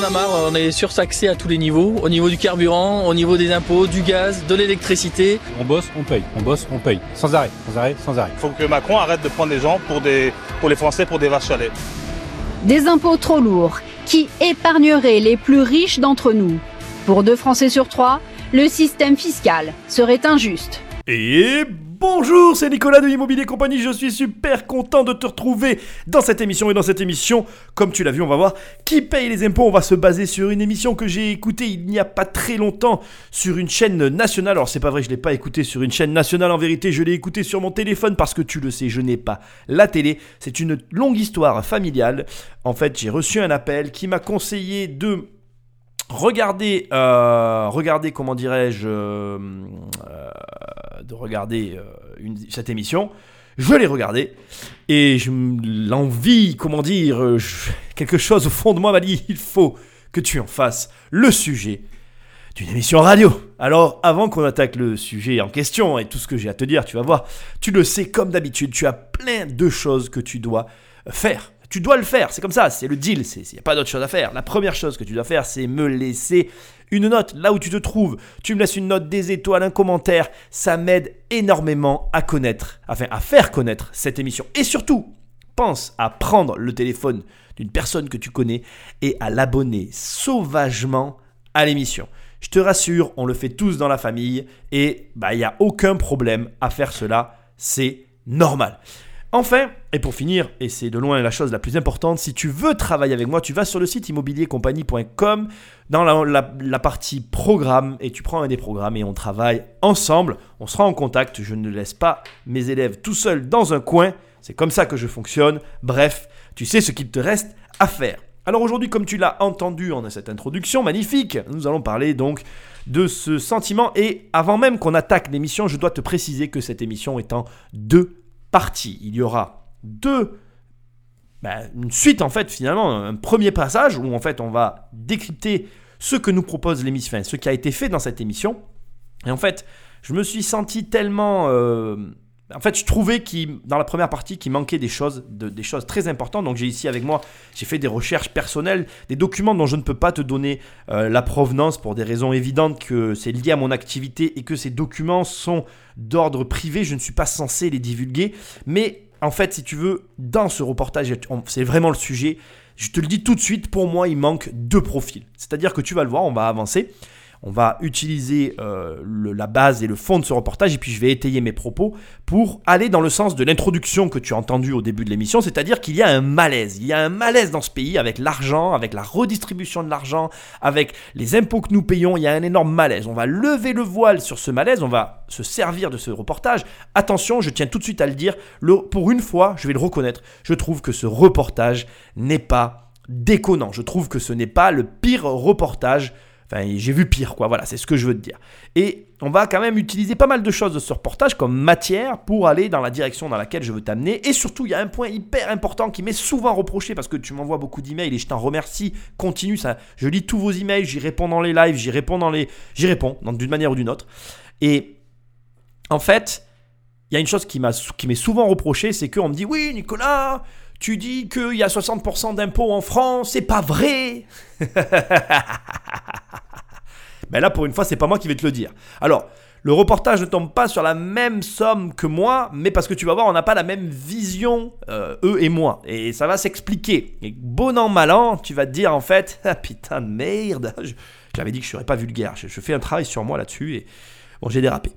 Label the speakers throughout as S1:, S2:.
S1: On a marre, on est surtaxé à tous les niveaux, au niveau du carburant, au niveau des impôts, du gaz, de l'électricité.
S2: On bosse, on paye, on bosse, on paye. Sans arrêt, sans arrêt, sans arrêt.
S3: Il faut que Macron arrête de prendre les gens pour, des, pour les Français pour des vaches à lait.
S4: Des impôts trop lourds qui épargneraient les plus riches d'entre nous. Pour deux Français sur trois, le système fiscal serait injuste.
S5: Et bonjour, c'est Nicolas de Immobilier Compagnie. Je suis super content de te retrouver dans cette émission. Et dans cette émission, comme tu l'as vu, on va voir qui paye les impôts. On va se baser sur une émission que j'ai écoutée il n'y a pas très longtemps sur une chaîne nationale. Alors, c'est pas vrai, je l'ai pas écoutée sur une chaîne nationale. En vérité, je l'ai écoutée sur mon téléphone parce que tu le sais, je n'ai pas la télé. C'est une longue histoire familiale. En fait, j'ai reçu un appel qui m'a conseillé de Regardez, euh, regardez comment dirais-je, euh, euh, de regarder euh, cette émission. Je l'ai regardée et je- l'envie, comment dire, euh, quelque chose au fond de moi m'a dit il faut que tu en fasses le sujet d'une émission radio. Alors, avant qu'on attaque le sujet en question et tout ce que j'ai à te dire, tu vas voir, tu le sais comme d'habitude, tu as plein de choses que tu dois faire. Tu dois le faire, c'est comme ça, c'est le deal, il n'y a pas d'autre chose à faire. La première chose que tu dois faire, c'est me laisser une note là où tu te trouves. Tu me laisses une note, des étoiles, un commentaire, ça m'aide énormément à connaître, enfin à faire connaître cette émission. Et surtout, pense à prendre le téléphone d'une personne que tu connais et à l'abonner sauvagement à l'émission. Je te rassure, on le fait tous dans la famille et bah il n'y a aucun problème à faire cela, c'est normal. Enfin, et pour finir, et c'est de loin la chose la plus importante, si tu veux travailler avec moi, tu vas sur le site immobiliercompagnie.com dans la, partie programme et tu prends un des programmes et on travaille ensemble. On sera en contact. Je ne laisse pas mes élèves tout seuls dans un coin. C'est comme ça que je fonctionne. Bref, tu sais ce qu'il te reste à faire. Alors aujourd'hui, comme tu l'as entendu en cette introduction magnifique, nous allons parler donc de ce sentiment. Et avant même qu'on attaque l'émission, je dois te préciser que cette émission est en deux parties. Il y aura deux ben, une suite en fait finalement, un premier passage où en fait on va décrypter ce que nous propose l'émission, ce qui a été fait dans cette émission. Et en fait, je me suis senti tellement, euh, en fait, je trouvais dans la première partie qu'il manquait des choses, de- des choses très importantes. Donc j'ai ici avec moi, j'ai fait des recherches personnelles, des documents dont je ne peux pas te donner euh, la provenance pour des raisons évidentes que c'est lié à mon activité et que ces documents sont d'ordre privé. Je ne suis pas censé les divulguer, mais en fait, si tu veux, dans ce reportage, c'est vraiment le sujet. Je te le dis tout de suite, pour moi, il manque deux profils. C'est-à-dire que tu vas le voir, on va avancer. On va utiliser euh, la base et le fond de ce reportage et puis je vais étayer mes propos pour aller dans le sens de l'introduction que tu as entendue au début de l'émission, c'est-à-dire qu'il y a un malaise. Il y a un malaise dans ce pays avec l'argent, avec la redistribution de l'argent, avec les impôts que nous payons. Il y a un énorme malaise. On va lever le voile sur ce malaise, on va se servir de ce reportage. Attention, je tiens tout de suite à le dire, pour une fois, je vais le reconnaître, je trouve que ce reportage n'est pas déconnant. Je trouve que ce n'est pas le pire reportage. Enfin, j'ai vu pire, quoi. Voilà, c'est ce que je veux te dire. Et on va quand même utiliser pas mal de choses de ce reportage comme matière pour aller dans la direction dans laquelle je veux t'amener. Et surtout, il y a un point hyper important qui m'est souvent reproché parce que tu m'envoies beaucoup d'emails et je t'en remercie. Continue, ça. Je lis tous vos emails, j'y réponds dans les lives, j'y réponds dans les, j'y réponds d'une manière ou d'une autre. Et en fait, il y a une chose qui m'est souvent reproché, c'est qu'on me dit oui, Nicolas, tu dis qu'il y a 60% d'impôts en France, c'est pas vrai. ben là, pour une fois, c'est pas moi qui vais te le dire. Alors, le reportage ne tombe pas sur la même somme que moi, mais parce que tu vas voir, on n'a pas la même vision, euh, eux et moi. Et ça va s'expliquer. Et bon an, mal an, tu vas te dire en fait, ah putain de merde, je- j'avais dit que je serais pas vulgaire. Je, je fais un travail sur moi là-dessus et bon, j'ai dérapé.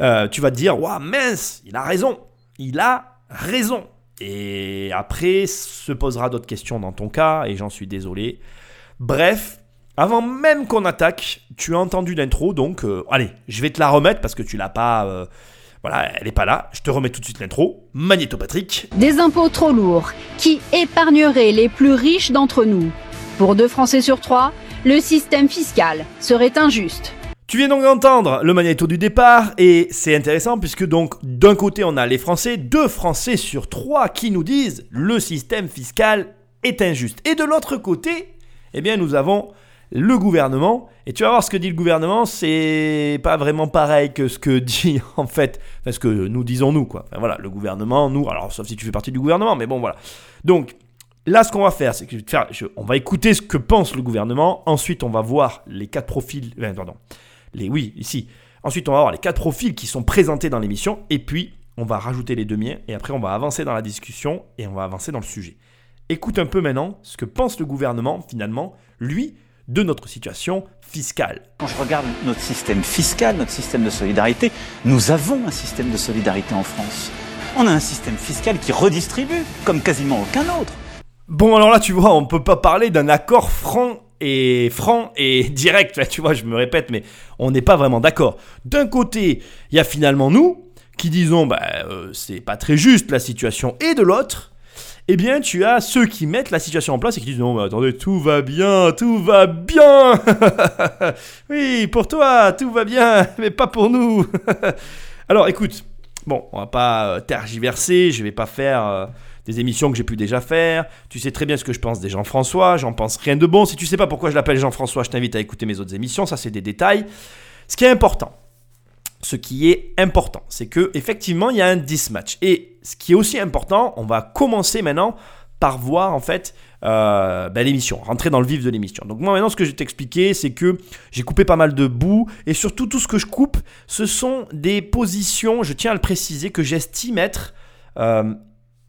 S5: Euh, tu vas te dire, waouh, mince, il a raison. Il a raison. Et après, se posera d'autres questions dans ton cas, et j'en suis désolé. Bref, avant même qu'on attaque, tu as entendu l'intro, donc euh, allez, je vais te la remettre parce que tu l'as pas. euh, voilà, elle est pas là. Je te remets tout de suite l'intro. Magnéto Patrick.
S4: Des impôts trop lourds qui épargneraient les plus riches d'entre nous. Pour deux Français sur trois, le système fiscal serait injuste.
S5: Tu viens donc d'entendre le magnéto du départ et c'est intéressant puisque donc d'un côté on a les Français, deux Français sur trois qui nous disent le système fiscal est injuste. Et de l'autre côté, eh bien nous avons le gouvernement et tu vas voir ce que dit le gouvernement, c'est pas vraiment pareil que ce que dit en fait, enfin, ce que nous disons nous quoi. Enfin, voilà, le gouvernement, nous, alors sauf si tu fais partie du gouvernement, mais bon voilà. Donc Là, ce qu'on va faire, c'est que on va écouter ce que pense le gouvernement. Ensuite, on va voir les quatre profils. pardon. Les, oui, ici. Ensuite, on va voir les quatre profils qui sont présentés dans l'émission. Et puis, on va rajouter les deux miens. Et après, on va avancer dans la discussion et on va avancer dans le sujet. Écoute un peu maintenant ce que pense le gouvernement, finalement, lui, de notre situation fiscale.
S6: Quand je regarde notre système fiscal, notre système de solidarité, nous avons un système de solidarité en France. On a un système fiscal qui redistribue comme quasiment aucun autre.
S5: Bon, alors là, tu vois, on peut pas parler d'un accord franc et franc et direct. Tu vois, je me répète, mais on n'est pas vraiment d'accord. D'un côté, il y a finalement nous qui disons, bah, euh, c'est pas très juste la situation, et de l'autre, eh bien, tu as ceux qui mettent la situation en place et qui disent, non, mais attendez, tout va bien, tout va bien. oui, pour toi, tout va bien, mais pas pour nous. alors, écoute, bon, on va pas euh, tergiverser, je vais pas faire. euh, des émissions que j'ai pu déjà faire. Tu sais très bien ce que je pense des Jean-François. J'en pense rien de bon. Si tu sais pas pourquoi je l'appelle Jean-François, je t'invite à écouter mes autres émissions. Ça, c'est des détails. Ce qui est important, ce qui est important, c'est que effectivement, il y a un dismatch. Et ce qui est aussi important, on va commencer maintenant par voir en fait euh, ben, l'émission, rentrer dans le vif de l'émission. Donc moi maintenant, ce que je vais t'expliquer, c'est que j'ai coupé pas mal de bouts et surtout tout ce que je coupe, ce sont des positions, je tiens à le préciser, que j'estime être euh,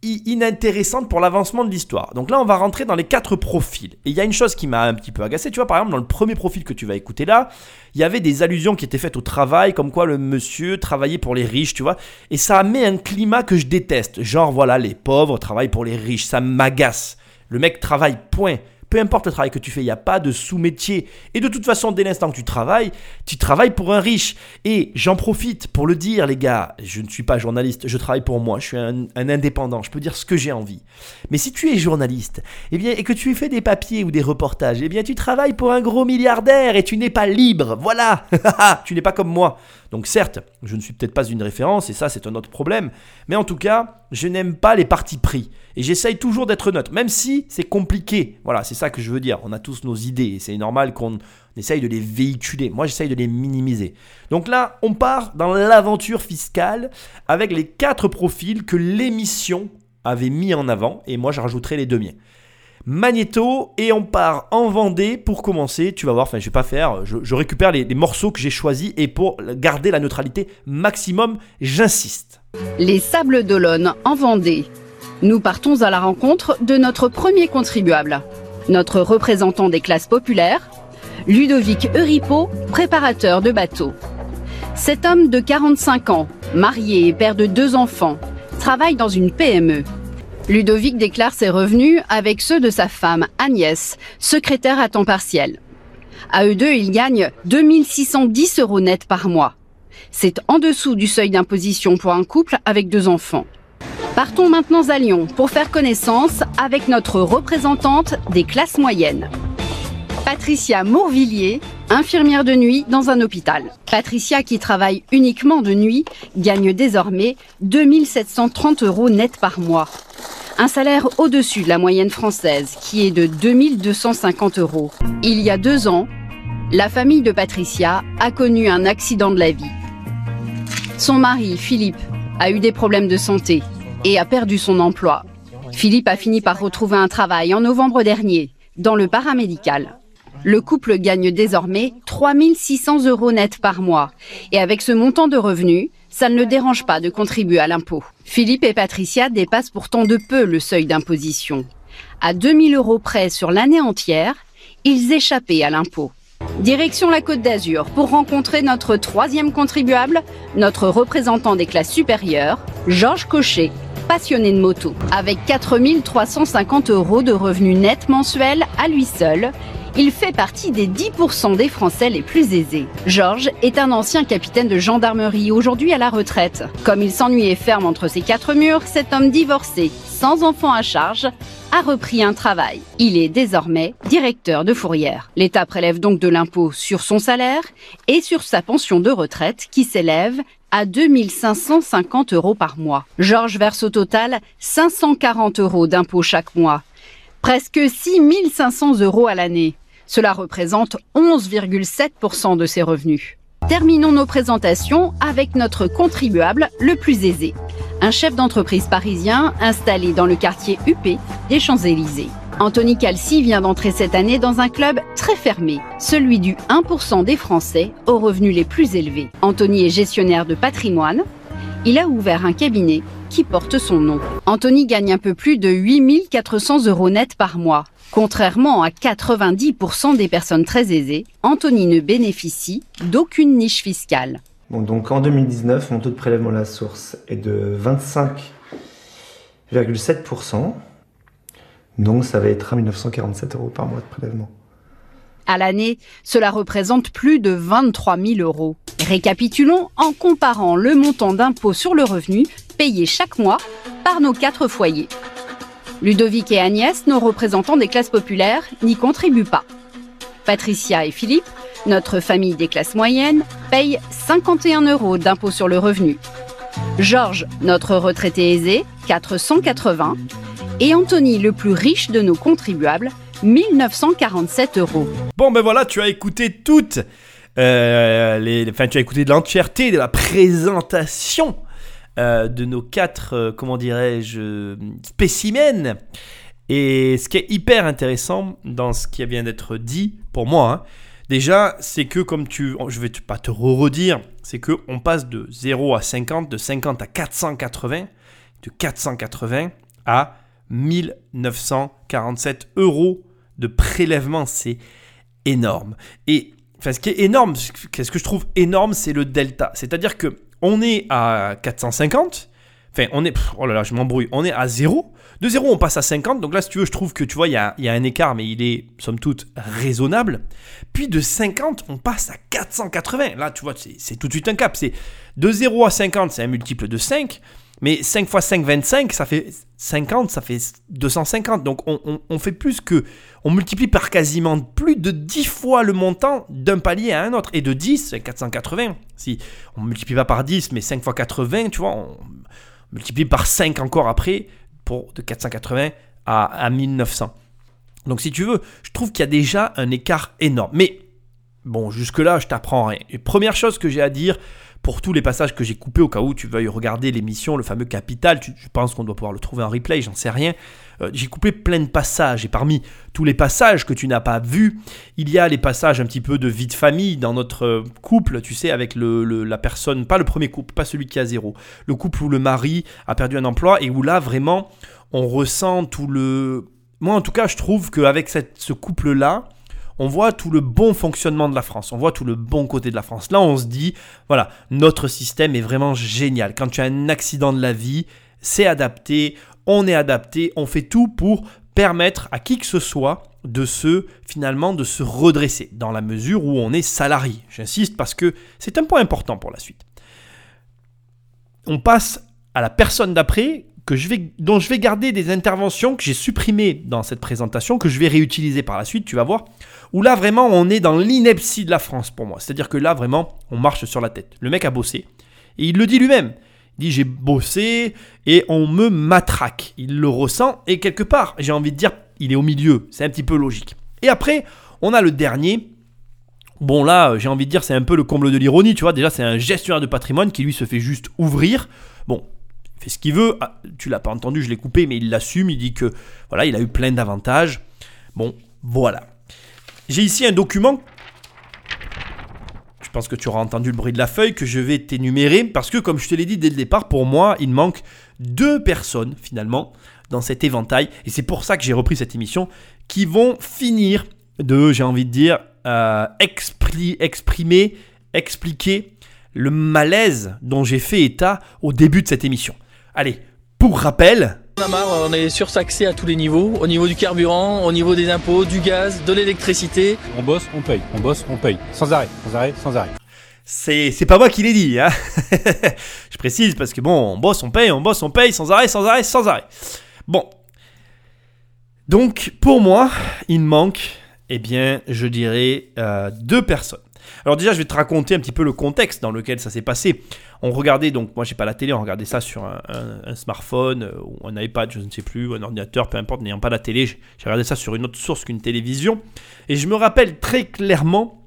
S5: inintéressante pour l'avancement de l'histoire. Donc là, on va rentrer dans les quatre profils. Et il y a une chose qui m'a un petit peu agacé. Tu vois, par exemple, dans le premier profil que tu vas écouter là, il y avait des allusions qui étaient faites au travail, comme quoi le monsieur travaillait pour les riches, tu vois. Et ça met un climat que je déteste. Genre, voilà, les pauvres travaillent pour les riches. Ça m'agace. Le mec travaille, point. Peu importe le travail que tu fais, il n'y a pas de sous-métier. Et de toute façon, dès l'instant que tu travailles, tu travailles pour un riche. Et j'en profite pour le dire, les gars, je ne suis pas journaliste, je travaille pour moi, je suis un, indépendant, je peux dire ce que j'ai envie. Mais si tu es journaliste, eh bien, et que tu fais des papiers ou des reportages, eh bien, tu travailles pour un gros milliardaire et tu n'es pas libre. Voilà, tu n'es pas comme moi. Donc certes, je ne suis peut-être pas une référence, et ça c'est un autre problème, mais en tout cas, je n'aime pas les partis pris. Et j'essaye toujours d'être neutre, même si c'est compliqué. Voilà, c'est ça que je veux dire. On a tous nos idées, et c'est normal qu'on essaye de les véhiculer. Moi, j'essaye de les minimiser. Donc là, on part dans l'aventure fiscale avec les quatre profils que l'émission avait mis en avant, et moi, je rajouterai les deux miens. Magnéto et on part en Vendée pour commencer. Tu vas voir, enfin je vais pas faire, je, je récupère les, les morceaux que j'ai choisis et pour garder la neutralité maximum, j'insiste.
S4: Les Sables d'Olonne en Vendée. Nous partons à la rencontre de notre premier contribuable, notre représentant des classes populaires, Ludovic Euripo, préparateur de bateaux. Cet homme de 45 ans, marié et père de deux enfants, travaille dans une PME. Ludovic déclare ses revenus avec ceux de sa femme Agnès, secrétaire à temps partiel. À eux deux, ils gagnent 2610 euros net par mois. C'est en dessous du seuil d'imposition pour un couple avec deux enfants. Partons maintenant à Lyon pour faire connaissance avec notre représentante des classes moyennes. Patricia Mourvillier, infirmière de nuit dans un hôpital. Patricia, qui travaille uniquement de nuit, gagne désormais 2730 euros net par mois. Un salaire au-dessus de la moyenne française, qui est de 2250 euros. Il y a deux ans, la famille de Patricia a connu un accident de la vie. Son mari, Philippe, a eu des problèmes de santé et a perdu son emploi. Philippe a fini par retrouver un travail en novembre dernier, dans le paramédical. Le couple gagne désormais 3600 euros net par mois. Et avec ce montant de revenus, ça ne le dérange pas de contribuer à l'impôt. Philippe et Patricia dépassent pourtant de peu le seuil d'imposition. À 2000 euros près sur l'année entière, ils échappaient à l'impôt. Direction la Côte d'Azur pour rencontrer notre troisième contribuable, notre représentant des classes supérieures, Georges Cochet, passionné de moto. Avec 4350 euros de revenus nets mensuels à lui seul, il fait partie des 10% des Français les plus aisés. Georges est un ancien capitaine de gendarmerie, aujourd'hui à la retraite. Comme il s'ennuyait ferme entre ses quatre murs, cet homme divorcé, sans enfant à charge, a repris un travail. Il est désormais directeur de fourrière. L'État prélève donc de l'impôt sur son salaire et sur sa pension de retraite qui s'élève à 2550 euros par mois. Georges verse au total 540 euros d'impôt chaque mois. Presque 6500 euros à l'année. Cela représente 11,7% de ses revenus. Terminons nos présentations avec notre contribuable le plus aisé. un chef d'entreprise parisien installé dans le quartier UP des Champs-Élysées. Anthony Calci vient d'entrer cette année dans un club très fermé, celui du 1% des Français aux revenus les plus élevés. Anthony est gestionnaire de patrimoine. Il a ouvert un cabinet qui porte son nom. Anthony gagne un peu plus de 8400 euros net par mois. Contrairement à 90% des personnes très aisées, Anthony ne bénéficie d'aucune niche fiscale.
S7: Donc en 2019, mon taux de prélèvement à la source est de 25,7%. Donc ça va être à 1947 euros par mois de prélèvement.
S4: À l'année, cela représente plus de 23 000 euros. Récapitulons en comparant le montant d'impôt sur le revenu payé chaque mois par nos quatre foyers. Ludovic et Agnès, nos représentants des classes populaires, n'y contribuent pas. Patricia et Philippe, notre famille des classes moyennes, payent 51 euros d'impôt sur le revenu. Georges, notre retraité aisé, 480. Et Anthony, le plus riche de nos contribuables, 1947 euros.
S5: Bon, ben voilà, tu as écouté toutes euh, les. Enfin, tu as écouté l'entièreté de la présentation euh, de nos quatre, euh, comment dirais-je, spécimens. Et ce qui est hyper intéressant dans ce qui vient d'être dit, pour moi, hein, déjà, c'est que comme tu. Je vais pas te redire, c'est qu'on passe de 0 à 50, de 50 à 480, de 480 à 1947 euros de prélèvement. C'est énorme. Et enfin, ce qui est énorme, ce que je trouve énorme, c'est le delta. C'est-à-dire que on est à 450. Enfin, on est. oh là là, je m'embrouille. On est à 0. De 0, on passe à 50. Donc là, si tu veux, je trouve que tu vois, il y a, il y a un écart, mais il est, somme toute, raisonnable. Puis de 50, on passe à 480. Là, tu vois, c'est tout de suite un cap. C'est de 0 à 50, c'est un multiple de 5. Mais 5 x 5, 25, ça fait 50, ça fait 250. Donc on, fait plus que. On multiplie par quasiment plus de 10 fois le montant d'un palier à un autre. Et de 10, c'est 480. Si on multiplie pas par 10, mais 5 x 80, tu vois, on multiplie par 5 encore après, pour de 480 à, à 1900. Donc si tu veux, je trouve qu'il y a déjà un écart énorme. Mais bon, jusque-là, je t'apprends rien. Et première chose que j'ai à dire, pour tous les passages que j'ai coupés au cas où tu veuilles regarder l'émission, le fameux Capital, je pense qu'on doit pouvoir le trouver en replay, j'en sais rien. Euh, j'ai coupé plein de passages et parmi tous les passages que tu n'as pas vus, il y a les passages un petit peu de vie de famille dans notre euh, couple, tu sais, avec le, la personne, pas le premier couple, pas celui qui a zéro, le couple où le mari a perdu un emploi et où là vraiment on ressent tout le... Moi en tout cas je trouve qu'avec ce couple-là, on voit tout le bon fonctionnement de la France, on voit tout le bon côté de la France. Là, on se dit, voilà, notre système est vraiment génial. Quand tu as un accident de la vie, c'est adapté, on est adapté, on fait tout pour permettre à qui que ce soit de se finalement de se redresser dans la mesure où on est salarié. J'insiste parce que c'est un point important pour la suite. On passe à la personne d'après je vais, dont je vais garder des interventions que j'ai supprimées dans cette présentation, que je vais réutiliser par la suite, tu vas voir, où là vraiment on est dans l'ineptie de la France pour moi. C'est-à-dire que là vraiment on marche sur la tête. Le mec a bossé, et il le dit lui-même. Il dit j'ai bossé et on me matraque. Il le ressent, et quelque part, j'ai envie de dire, il est au milieu, c'est un petit peu logique. Et après, on a le dernier, Bon là, j'ai envie de dire, c'est un peu le comble de l'ironie, tu vois. Déjà, c'est un gestionnaire de patrimoine qui lui se fait juste ouvrir. Fait ce qu'il veut. Ah, tu l'as pas entendu, je l'ai coupé, mais il l'assume. Il dit que voilà, il a eu plein d'avantages. Bon, voilà. J'ai ici un document. Je pense que tu auras entendu le bruit de la feuille que je vais t'énumérer parce que, comme je te l'ai dit dès le départ, pour moi, il manque deux personnes finalement dans cet éventail. Et c'est pour ça que j'ai repris cette émission qui vont finir de, j'ai envie de dire, euh, exprimer, expliquer le malaise dont j'ai fait état au début de cette émission. Allez, pour rappel,
S1: on a marre, on est surtaxé à tous les niveaux, au niveau du carburant, au niveau des impôts, du gaz, de l'électricité.
S2: On bosse, on paye, on bosse, on paye. Sans arrêt, sans arrêt, sans arrêt.
S5: C'est, c'est pas moi qui l'ai dit, hein. Je précise parce que bon, on bosse, on paye, on bosse, on paye, sans arrêt, sans arrêt, sans arrêt. Bon. Donc, pour moi, il me manque, eh bien, je dirais, euh, deux personnes. Alors déjà, je vais te raconter un petit peu le contexte dans lequel ça s'est passé. On regardait, donc moi j'ai pas la télé, on regardait ça sur un, smartphone euh, ou un iPad, je ne sais plus, un ordinateur, peu importe, n'ayant pas la télé, j'ai regardé ça sur une autre source qu'une télévision. Et je me rappelle très clairement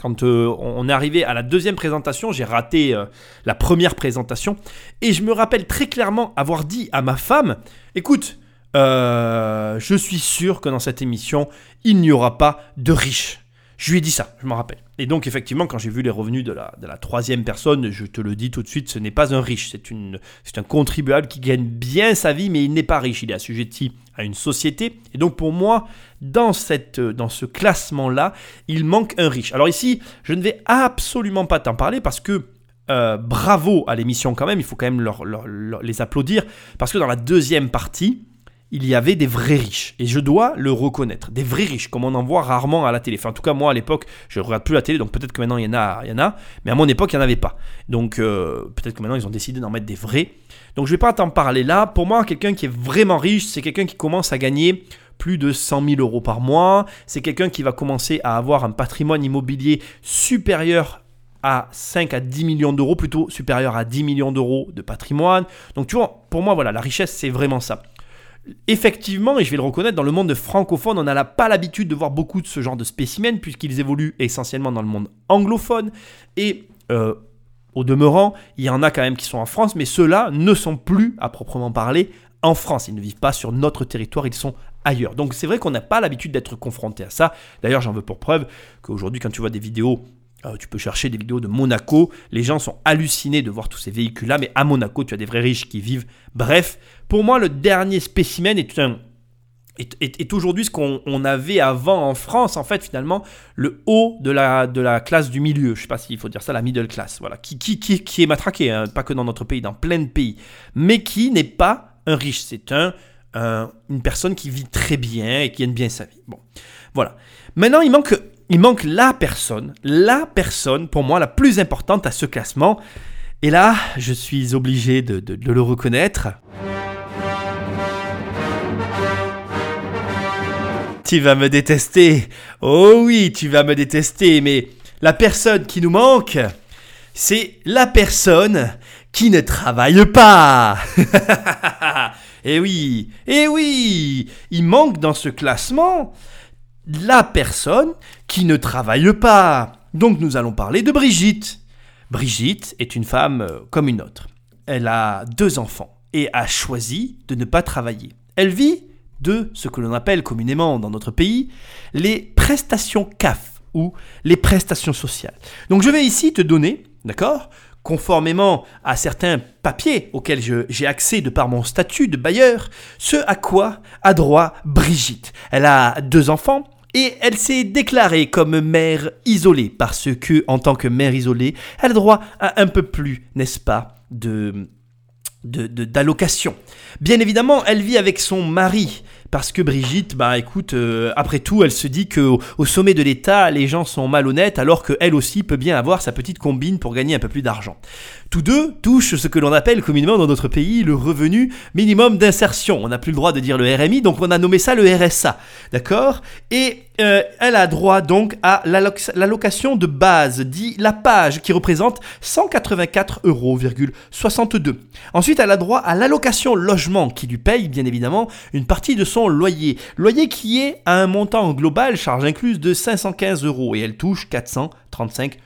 S5: quand euh, on est arrivé à la deuxième présentation, j'ai raté euh, la première présentation, et je me rappelle très clairement avoir dit à ma femme, écoute, euh, je suis sûr que dans cette émission, il n'y aura pas de riches. Je lui ai dit ça, je m'en rappelle. Et donc effectivement, quand j'ai vu les revenus de la, troisième personne, je te le dis tout de suite, ce n'est pas un riche, c'est, un contribuable qui gagne bien sa vie, mais il n'est pas riche, il est assujetti à une société. Et donc pour moi, dans, ce classement-là, il manque un riche. Alors ici, je ne vais absolument pas t'en parler parce que euh, bravo à l'émission quand même, il faut quand même les applaudir, parce que dans la deuxième partie, il y avait des vrais riches. Et je dois le reconnaître. Des vrais riches, comme on en voit rarement à la télé. Enfin, en tout cas, moi, à l'époque, je ne regarde plus la télé, donc peut-être que maintenant, il y en a, il y en a. Mais à mon époque, il n'y en avait pas. Donc, euh, peut-être que maintenant, ils ont décidé d'en mettre des vrais. Donc, je ne vais pas t'en parler là. Pour moi, quelqu'un qui est vraiment riche, c'est quelqu'un qui commence à gagner plus de 100 000 euros par mois. C'est quelqu'un qui va commencer à avoir un patrimoine immobilier supérieur à 5 à 10 millions d'euros, plutôt supérieur à 10 millions d'euros de patrimoine. Donc tu vois, pour moi, voilà, la richesse, c'est vraiment ça. Effectivement, et je vais le reconnaître, dans le monde francophone, on n'a pas l'habitude de voir beaucoup de ce genre de spécimens, puisqu'ils évoluent essentiellement dans le monde anglophone. Et euh, au demeurant, il y en a quand même qui sont en France, mais ceux-là ne sont plus, à proprement parler, en France. Ils ne vivent pas sur notre territoire, ils sont ailleurs. Donc c'est vrai qu'on n'a pas l'habitude d'être confronté à ça. D'ailleurs, j'en veux pour preuve qu'aujourd'hui, quand tu vois des vidéos euh, tu peux chercher des vidéos de Monaco. Les gens sont hallucinés de voir tous ces véhicules-là, mais à Monaco, tu as des vrais riches qui vivent. Bref, pour moi, le dernier spécimen est, un- aujourd'hui ce qu'on on avait avant en France, en fait, finalement, le haut de la, classe du milieu. Je sais pas s'il faut dire ça, la middle class, voilà, qui, qui, qui, qui est matraqué, hein, pas que dans notre pays, dans plein de pays, mais qui n'est pas un riche. C'est un, un- une personne qui vit très bien et qui gagne bien sa vie. Bon, voilà. Maintenant, il manque, il manque la personne, la personne pour moi la plus importante à ce classement. Et là, je suis obligé de, le reconnaître. Tu vas me détester. Oh oui, tu vas me détester, mais la personne qui nous manque, c'est la personne qui ne travaille pas. Eh oui, eh oui, il manque dans ce classement la personne qui ne travaille pas. Donc nous allons parler de Brigitte. Brigitte est une femme euh, comme une autre. Elle a deux enfants et a choisi de ne pas travailler. Elle vit de ce que l'on appelle communément dans notre pays les prestations CAF ou les prestations sociales. Donc je vais ici te donner, d'accord conformément à certains papiers auxquels j'ai accès de par mon statut de bailleur, ce à quoi a droit Brigitte. Elle a deux enfants et elle s'est déclarée comme mère isolée parce que, en tant que mère isolée, elle a droit à un peu plus, n'est-ce pas, de d'allocation. Bien évidemment, elle vit avec son mari. Parce que Brigitte, bah écoute, euh, après tout, elle se dit que au, sommet de l'État, les gens sont malhonnêtes, alors qu'elle aussi peut bien avoir sa petite combine pour gagner un peu plus d'argent. Tous deux touchent ce que l'on appelle communément dans notre pays le revenu minimum d'insertion. On n'a plus le droit de dire le RMI, donc on a nommé ça le RSA. D'accord? Et euh, elle a droit donc à l'alloc- l'allocation de base, dit la page, qui représente 184,62 euros. Ensuite, elle a droit à l'allocation logement, qui lui paye bien évidemment une partie de son loyer. Loyer qui est à un montant global, charge incluse, de 515 euros, et elle touche 435 euros.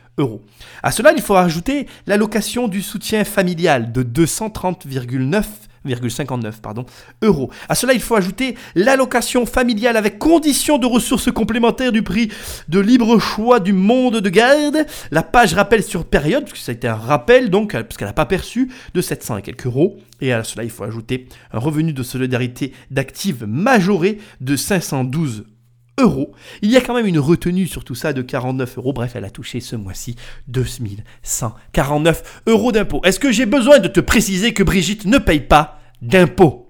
S5: À cela, il faut ajouter l'allocation du soutien familial de 230,9,59 pardon, euros. À cela, il faut ajouter l'allocation familiale avec condition de ressources complémentaires du prix de libre choix du monde de garde. La page rappel sur période, puisque ça a été un rappel, donc, parce qu'elle n'a pas perçu, de 700 et quelques euros. Et à cela, il faut ajouter un revenu de solidarité d'actifs majoré de 512 euros. Il y a quand même une retenue sur tout ça de 49 euros. Bref, elle a touché ce mois-ci 2149 euros d'impôts. Est-ce que j'ai besoin de te préciser que Brigitte ne paye pas d'impôts?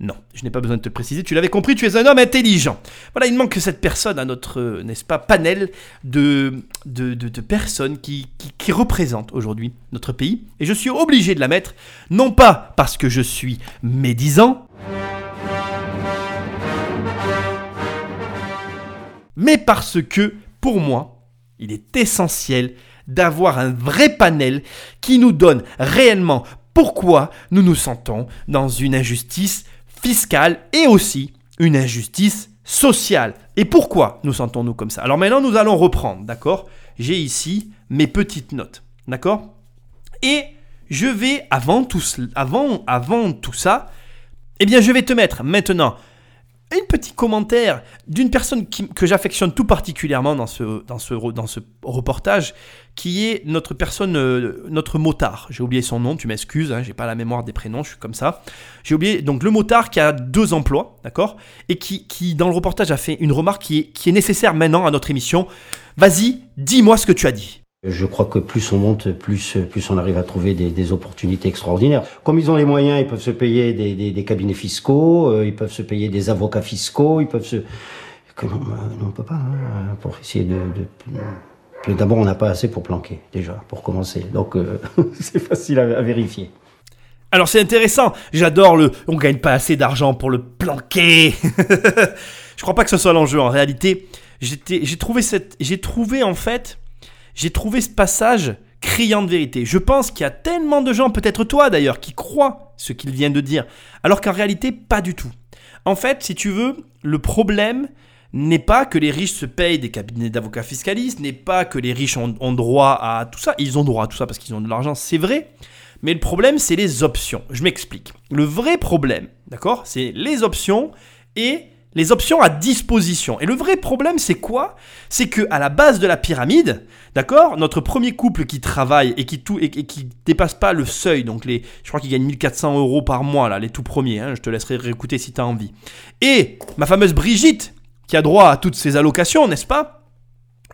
S5: Non, je n'ai pas besoin de te préciser, tu l'avais compris, tu es un homme intelligent. Voilà, il manque cette personne à notre, euh, n'est-ce pas, panel de- de personnes qui, qui, qui représentent aujourd'hui notre pays. Et je suis obligé de la mettre, non pas parce que je suis médisant, mais parce que, pour moi, il est essentiel d'avoir un vrai panel qui nous donne réellement pourquoi nous nous sentons dans une injustice fiscale et aussi une injustice social. Et pourquoi nous sentons-nous comme ça? Alors maintenant, nous allons reprendre, d'accord? J'ai ici mes petites notes, d'accord? Et je vais, avant tout ça, eh bien, je vais te mettre maintenant un petit commentaire d'une personne que j'affectionne tout particulièrement dans ce, dans, ce, reportage, qui est notre personne, euh, notre motard. J'ai oublié son nom, tu m'excuses, hein, j'ai pas la mémoire des prénoms, je suis comme ça. J'ai oublié, donc le motard qui a deux emplois, d'accord Et qui, dans le reportage, a fait une remarque qui est nécessaire maintenant à notre émission. Vas-y, dis-moi ce que tu as dit.
S8: Je crois que plus on monte, plus, plus on arrive à trouver des, opportunités extraordinaires. Comme ils ont les moyens, ils peuvent se payer des, cabinets fiscaux, euh, ils peuvent se payer des avocats fiscaux, ils peuvent se... Euh, non, on peut pas, hein, pour essayer de... D'abord, on n'a pas assez pour planquer, déjà, pour commencer. Donc, euh, c'est facile à, vérifier.
S5: Alors c'est intéressant, j'adore le on gagne pas assez d'argent pour le planquer. je crois pas que ce soit l'enjeu en réalité. J'ai trouvé cette trouvé en fait j'ai trouvé ce passage criant de vérité. Je pense qu'il y a tellement de gens peut-être toi d'ailleurs qui croient ce qu'il vient de dire alors qu'en réalité pas du tout. En fait, si tu veux, le problème n'est pas que les riches se payent des cabinets d'avocats fiscalistes, n'est pas que les riches ont, ont droit à tout ça. Ils ont droit à tout ça parce qu'ils ont de l'argent, c'est vrai. Mais le problème, c'est les options. Je m'explique. Le vrai problème, d'accord, c'est les options et les options à disposition. Et le vrai problème, c'est quoi? C'est que à la base de la pyramide, d'accord, notre premier couple qui travaille et qui tout et, qui dépasse pas le seuil, donc les, je crois qu'ils gagnent 1400 euros par mois là, les tout premiers. hein, je te laisserai réécouter si tu as envie. Et ma fameuse Brigitte, qui a droit à toutes ces allocations, n'est-ce pas?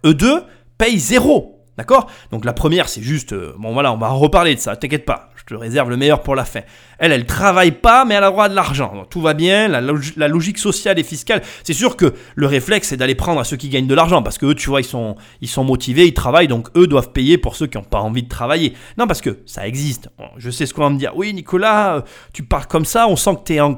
S5: Eux deux payent zéro. D'accord? Donc la première, c'est juste... euh, bon voilà, on va en reparler de ça, t'inquiète pas. Te réserve le meilleur pour la fin. Elle, elle travaille pas, mais elle a droit de l'argent. Tout va bien, la, log- la logique sociale et fiscale. C'est sûr que le réflexe, c'est d'aller prendre à ceux qui gagnent de l'argent. Parce que eux, tu vois, ils sont, ils sont motivés, ils travaillent, donc eux doivent payer pour ceux qui n'ont pas envie de travailler. Non, parce que ça existe. Je sais ce qu'on va me dire. Oui, Nicolas, euh, tu parles comme ça, on sent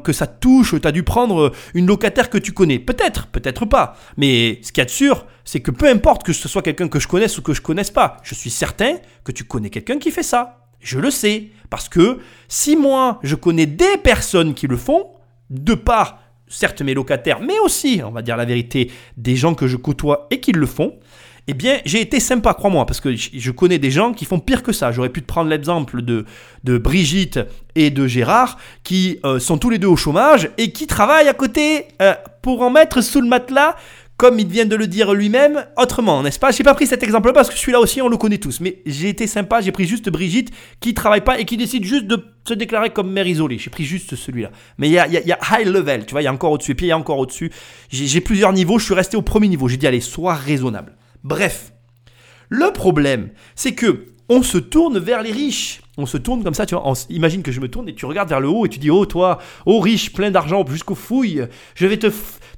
S5: que ça te touche, tu as dû prendre euh, une locataire que tu connais. Peut-être, peut-être pas. Mais ce qu'il y a de sûr, c'est que peu importe que ce soit quelqu'un que je connaisse ou que je connaisse pas, je suis certain que tu connais quelqu'un qui fait ça. Je le sais. Parce que si moi, je connais des personnes qui le font, de par, certes, mes locataires, mais aussi, on va dire la vérité, des gens que je côtoie et qui le font, eh bien, j'ai été sympa, crois-moi, parce que je connais des gens qui font pire que ça. J'aurais pu te prendre l'exemple de, de Brigitte et de Gérard, qui euh, sont tous les deux au chômage et qui travaillent à côté euh, pour en mettre sous le matelas, comme il vient de le dire lui-même, autrement, n'est-ce pas? J'ai pas pris cet exemple parce que celui-là aussi, on le connaît tous. Mais j'ai été sympa, j'ai pris juste Brigitte qui travaille pas et qui décide juste de se déclarer comme mère isolée. J'ai pris juste celui-là. Mais il y a, high level, tu vois, il y a encore au-dessus. Et puis il y a encore au-dessus. J'ai plusieurs niveaux, je suis resté au premier niveau. J'ai dit, allez, sois raisonnable. Bref, le problème, c'est que on se tourne vers les riches. On se tourne comme ça, tu vois. imagine que je me tourne et tu regardes vers le haut et tu dis Oh, toi, oh riche, plein d'argent jusqu'aux fouilles, je vais te,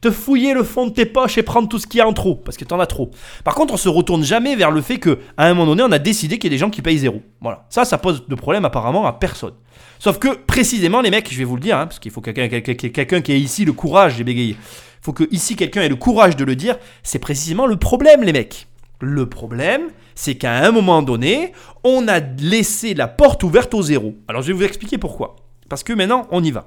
S5: te fouiller le fond de tes poches et prendre tout ce qu'il y a en trop, parce que t'en as trop. Par contre, on se retourne jamais vers le fait que à un moment donné, on a décidé qu'il y a des gens qui payent zéro. Voilà. Ça, ça pose de problème apparemment à personne. Sauf que précisément, les mecs, je vais vous le dire, hein, parce qu'il faut quelqu'un quelqu'un- qui ait ici le courage, j'ai bégayé. Il faut que ici quelqu'un ait le courage de le dire. C'est précisément le problème, les mecs. Le problème, c'est qu'à un moment donné, on a laissé la porte ouverte au zéro. Alors je vais vous expliquer pourquoi. Parce que maintenant, on y va.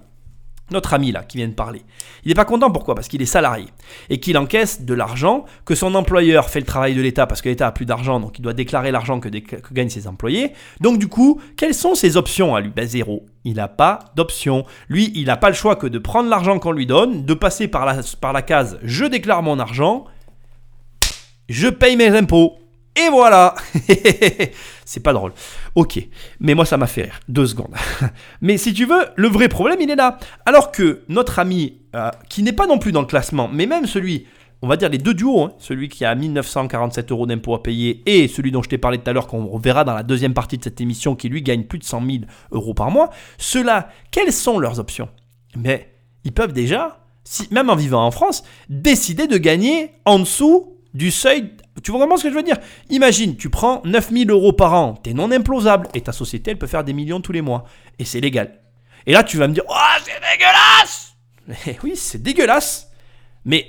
S5: Notre ami là, qui vient de parler, il n'est pas content pourquoi? Parce qu'il est salarié et qu'il encaisse de l'argent, que son employeur fait le travail de l'État parce que l'État a plus d'argent, donc il doit déclarer l'argent que, gagnent ses employés. Donc du coup, quelles sont ses options à lui? Ben zéro. Il n'a pas d'option. Lui, il n'a pas le choix que de prendre l'argent qu'on lui donne, de passer par la, par la case je déclare mon argent, je paye mes impôts. Et voilà C'est pas drôle. Ok, mais moi ça m'a fait rire. Deux secondes. mais si tu veux, le vrai problème il est là. Alors que notre ami, euh, qui n'est pas non plus dans le classement, mais même celui, on va dire les deux duos, hein, celui qui a 1947 euros d'impôts à payer et celui dont je t'ai parlé tout à l'heure, qu'on verra dans la deuxième partie de cette émission, qui lui gagne plus de 100 000 euros par mois, ceux-là, quelles sont leurs options? Mais ils peuvent déjà, si, même en vivant en France, décider de gagner en dessous du seuil. Tu vois vraiment ce que je veux dire? Imagine, tu prends 9000 euros par an, t'es non implosable, et ta société, elle peut faire des millions tous les mois. Et c'est légal. Et là, tu vas me dire, oh, c'est dégueulasse oui, c'est dégueulasse. Mais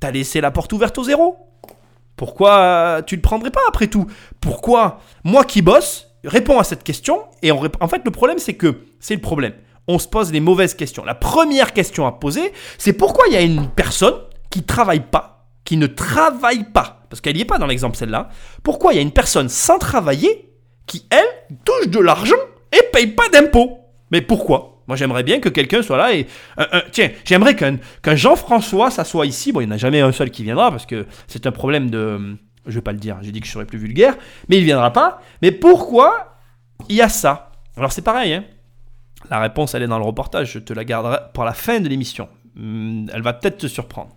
S5: t'as laissé la porte ouverte au zéro. Pourquoi tu le prendrais pas après tout? Pourquoi Moi qui bosse, réponds à cette question. Et en fait, le problème, c'est que c'est le problème. On se pose les mauvaises questions. La première question à poser, c'est pourquoi il y a une personne qui travaille pas, qui ne travaille pas, parce qu'elle n'y est pas dans l'exemple celle-là, pourquoi il y a une personne sans travailler qui, elle, touche de l'argent et paye pas d'impôts? Mais pourquoi? Moi j'aimerais bien que quelqu'un soit là et... tiens, j'aimerais qu'un Jean-François s'assoie ici. Bon, il n'y en a jamais un seul qui viendra parce que c'est un problème de... Je vais pas le dire, j'ai dit que je serais plus vulgaire, mais il viendra pas. Mais pourquoi il y a ça? Alors c'est pareil, hein. La réponse, elle est dans le reportage. Je te la garderai pour la fin de l'émission. Hum, Elle va peut-être te surprendre.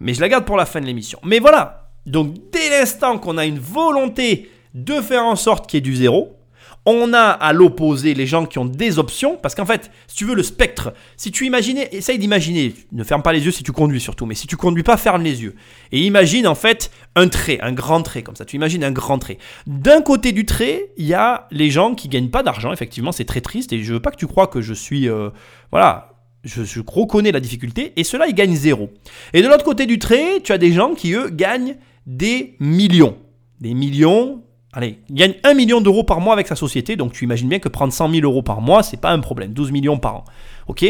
S5: Mais je la garde pour la fin de l'émission. Mais voilà. Donc, dès l'instant qu'on a une volonté de faire en sorte qu'il y ait du zéro, on a à l'opposé les gens qui ont des options. Parce qu'en fait, si tu veux, le spectre, si tu imaginais, essaye d'imaginer, ne ferme pas les yeux si tu conduis surtout, mais si tu conduis pas, ferme les yeux. Et imagine en fait un trait, un grand trait comme ça. Tu imagines un grand trait. D'un côté du trait, il y a les gens qui gagnent pas d'argent. Effectivement, c'est très triste. Et je veux pas que tu crois que je suis, euh, voilà, je, je reconnais la difficulté. Et ceux-là, ils gagnent zéro. Et de l'autre côté du trait, tu as des gens qui eux gagnent des millions, des millions. Allez, ils gagnent 1 million d'euros par mois avec sa société, donc tu imagines bien que prendre 100 000 euros par mois, c'est pas un problème. 12 millions par an. Ok?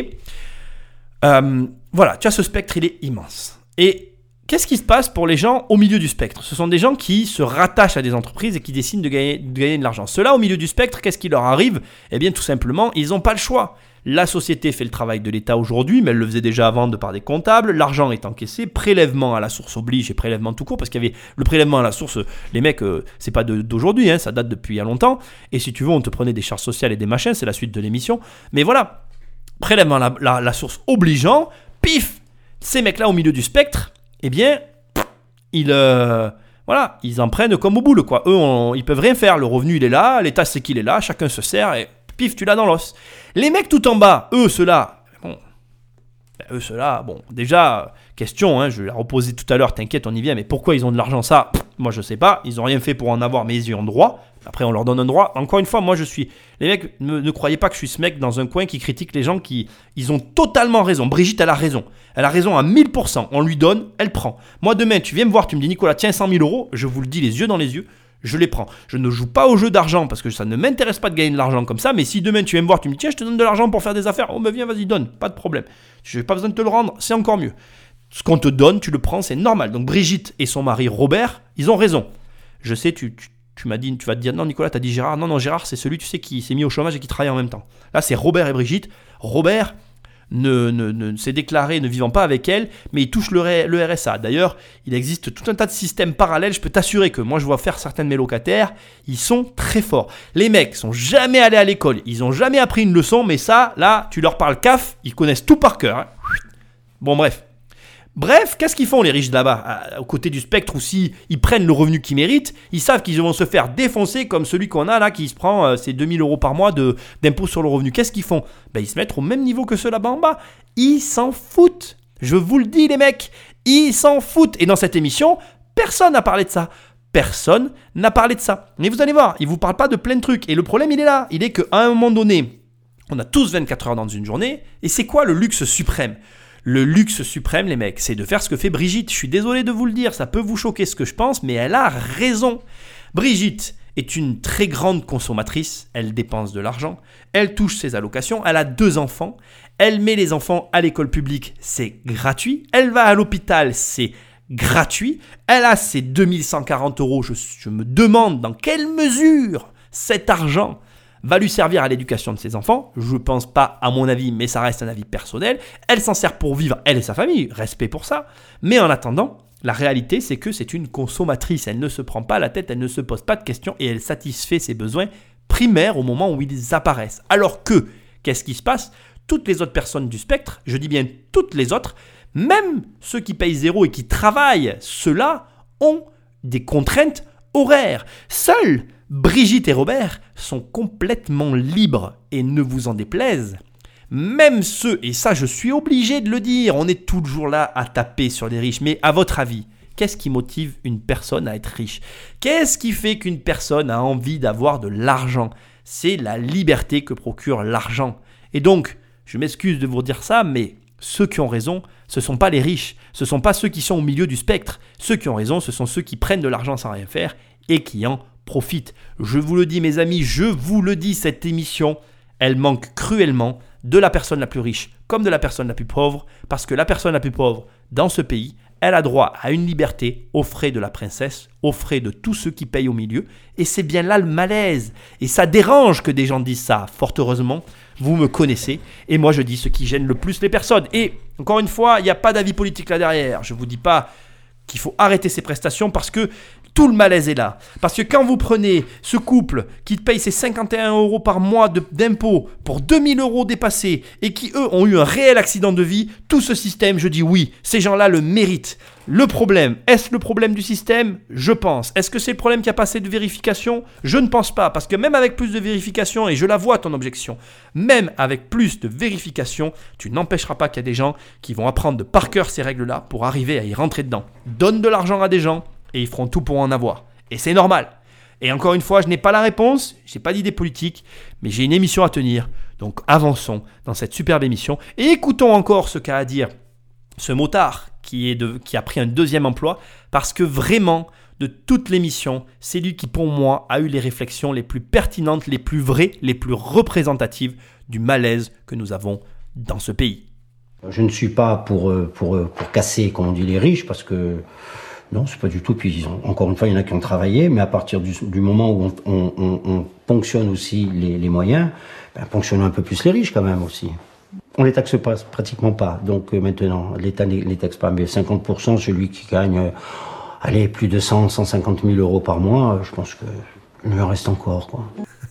S5: Euh, Voilà, tu as ce spectre, il est immense. Et qu'est-ce qui se passe pour les gens au milieu du spectre? Ce sont des gens qui se rattachent à des entreprises et qui décident de gagner de, gagner de l'argent. Ceux-là, au milieu du spectre, qu'est-ce qui leur arrive? Eh bien, tout simplement, ils n'ont pas le choix. La société fait le travail de l'État aujourd'hui, mais elle le faisait déjà avant de par des comptables. L'argent est encaissé, prélèvement à la source oblige et prélèvement tout court, parce qu'il y avait le prélèvement à la source. Les mecs, euh, c'est pas d'aujourd'hui, hein, ça date depuis il y a longtemps. Et si tu veux, on te prenait des charges sociales et des machins, c'est la suite de l'émission. Mais voilà, prélèvement à la source obligeant, pif, ces mecs-là au milieu du spectre, eh bien, ils, euh, voilà, ils en prennent comme au boule, quoi. Eux, on- ils peuvent rien faire. Le revenu, il est là, l'État sait qu'il est là, chacun se sert et pif, tu l'as dans l'os. Les mecs tout en bas, eux, ceux-là, bon, ben, eux, ceux-là, bon, déjà, question, hein, je l'ai reposé tout à l'heure, t'inquiète, on y vient, mais pourquoi ils ont de l'argent, ça? Moi, je sais pas, ils ont rien fait pour en avoir, mais ils y ont droit. Après, on leur donne un droit. Encore une fois, moi, je suis. Les mecs, ne, ne croyez pas que je suis ce mec dans un coin qui critique les gens qui. Ils ont totalement raison. Brigitte, elle a raison. Elle a raison à 1000%. On lui donne, elle prend. Moi, demain, tu viens me voir, tu me dis, Nicolas, tiens 100 000 euros. Je vous le dis les yeux dans les yeux. Je les prends. Je ne joue pas au jeu d'argent parce que ça ne m'intéresse pas de gagner de l'argent comme ça. Mais si demain tu viens me voir, tu me dis tiens, je te donne de l'argent pour faire des affaires. Oh, ben viens, vas-y, donne. Pas de problème. Je n'ai pas besoin de te le rendre. C'est encore mieux. Ce qu'on te donne, tu le prends, c'est normal. Donc Brigitte et son mari Robert, ils ont raison. Je sais, tu, tu, tu m'as dit, tu vas te dire non, Nicolas, t'as dit Gérard. Non, non, Gérard, c'est celui, tu sais, qui s'est mis au chômage et qui travaille en même temps. Là, c'est Robert et Brigitte. Robert ne, ne, ne s'est déclaré ne vivant pas avec elle, mais il touche le, RSA. D'ailleurs, il existe tout un tas de systèmes parallèles. Je peux t'assurer que moi, je vois faire certains de mes locataires, ils sont très forts. Les mecs sont jamais allés à l'école, ils ont jamais appris une leçon, mais ça, là, tu leur parles CAF, ils connaissent tout par cœur. hein. Bon, bref. Bref, qu'est-ce qu'ils font les riches là-bas, aux côtés du spectre, ou si ils prennent le revenu qu'ils méritent, ils savent qu'ils vont se faire défoncer comme celui qu'on a là, qui se prend euh, ses 2000 euros par mois d'impôt sur le revenu. Qu'est-ce qu'ils font? Ben, Ils se mettent au même niveau que ceux là-bas en bas. Ils s'en foutent. Je vous le dis les mecs, ils s'en foutent. Et dans cette émission, personne n'a parlé de ça. Personne n'a parlé de ça. Mais vous allez voir, ils vous parlent pas de plein de trucs. Et le problème, il est là. Il est qu'à un moment donné, on a tous 24 heures dans une journée. Et c'est quoi le luxe suprême? Le luxe suprême, les mecs, c'est de faire ce que fait Brigitte. Je suis désolé de vous le dire, ça peut vous choquer ce que je pense, mais elle a raison. Brigitte est une très grande consommatrice, elle dépense de l'argent, elle touche ses allocations, elle a deux enfants, elle met les enfants à l'école publique, c'est gratuit, elle va à l'hôpital, c'est gratuit, elle a ses 2140 euros, je, je me demande dans quelle mesure cet argent va lui servir à l'éducation de ses enfants. Je pense pas à mon avis, mais ça reste un avis personnel. Elle s'en sert pour vivre, elle et sa famille, respect pour ça. Mais en attendant, la réalité, c'est que c'est une consommatrice. Elle ne se prend pas la tête, elle ne se pose pas de questions et elle satisfait ses besoins primaires au moment où ils apparaissent. Alors que, qu'est-ce qui se passe? Toutes les autres personnes du spectre, je dis bien toutes les autres, même ceux qui payent zéro et qui travaillent, ceux-là ont des contraintes horaires. Seuls Brigitte et Robert sont complètement libres et ne vous en déplaise. Même ceux, et ça je suis obligé de le dire, on est toujours là à taper sur les riches, mais à votre avis, qu'est-ce qui motive une personne à être riche? Qu'est-ce qui fait qu'une personne a envie d'avoir de l'argent? C'est la liberté que procure l'argent. Et donc, je m'excuse de vous dire ça, mais ceux qui ont raison, ce ne sont pas les riches, ce ne sont pas ceux qui sont au milieu du spectre. Ceux qui ont raison, ce sont ceux qui prennent de l'argent sans rien faire et qui en profitent. Je vous le dis mes amis, je vous le dis, cette émission, elle manque cruellement de la personne la plus riche comme de la personne la plus pauvre, parce que la personne la plus pauvre dans ce pays, elle a droit à une liberté aux frais de la princesse, aux frais de tous ceux qui payent au milieu. Et c'est bien là le malaise. Et ça dérange que des gens disent ça. Fort heureusement, vous me connaissez. Et moi, je dis ce qui gêne le plus les personnes. Et encore une fois, il n'y a pas d'avis politique là derrière. Je ne vous dis pas qu'il faut arrêter ces prestations parce que tout le malaise est là. Parce que quand vous prenez ce couple qui paye ses 51 euros par mois d'impôts pour 2000 euros dépassés et qui, eux, ont eu un réel accident de vie, tout ce système, je dis oui, ces gens-là le méritent. Le problème, est-ce le problème du système? Je pense. Est-ce que c'est le problème qu'il n'y a pas assez de vérification? Je ne pense pas. Parce que même avec plus de vérification, et je la vois ton objection, même avec plus de vérification, tu n'empêcheras pas qu'il y a des gens qui vont apprendre par cœur ces règles-là pour arriver à y rentrer dedans. Donne de l'argent à des gens et ils feront tout pour en avoir. Et c'est normal. Et encore une fois, je n'ai pas la réponse, j'ai pas d'idée politique, mais j'ai une émission à tenir. Donc avançons dans cette superbe émission et écoutons encore ce qu'a à dire ce motard qui, est qui a pris un deuxième emploi parce que vraiment, de toute l'émission, c'est lui qui, pour moi, a eu les réflexions les plus pertinentes, les plus vraies, les plus représentatives du malaise que nous avons dans ce pays.
S8: Je ne suis pas pour, euh, pour, euh, pour casser, comme on dit, les riches, parce que non, c'est pas du tout. Puis encore une fois, il y en a qui ont travaillé, mais à partir du, moment où on, on- on- on ponctionne aussi les, moyens, ben, ponctionnons un peu plus les riches quand même aussi. On les taxe pas, pratiquement pas. Donc euh, maintenant, l'État ne les taxe pas, mais 50%, celui qui gagne, euh, allez, plus de 100, 150 000 euros par mois, euh, je pense que il reste encore.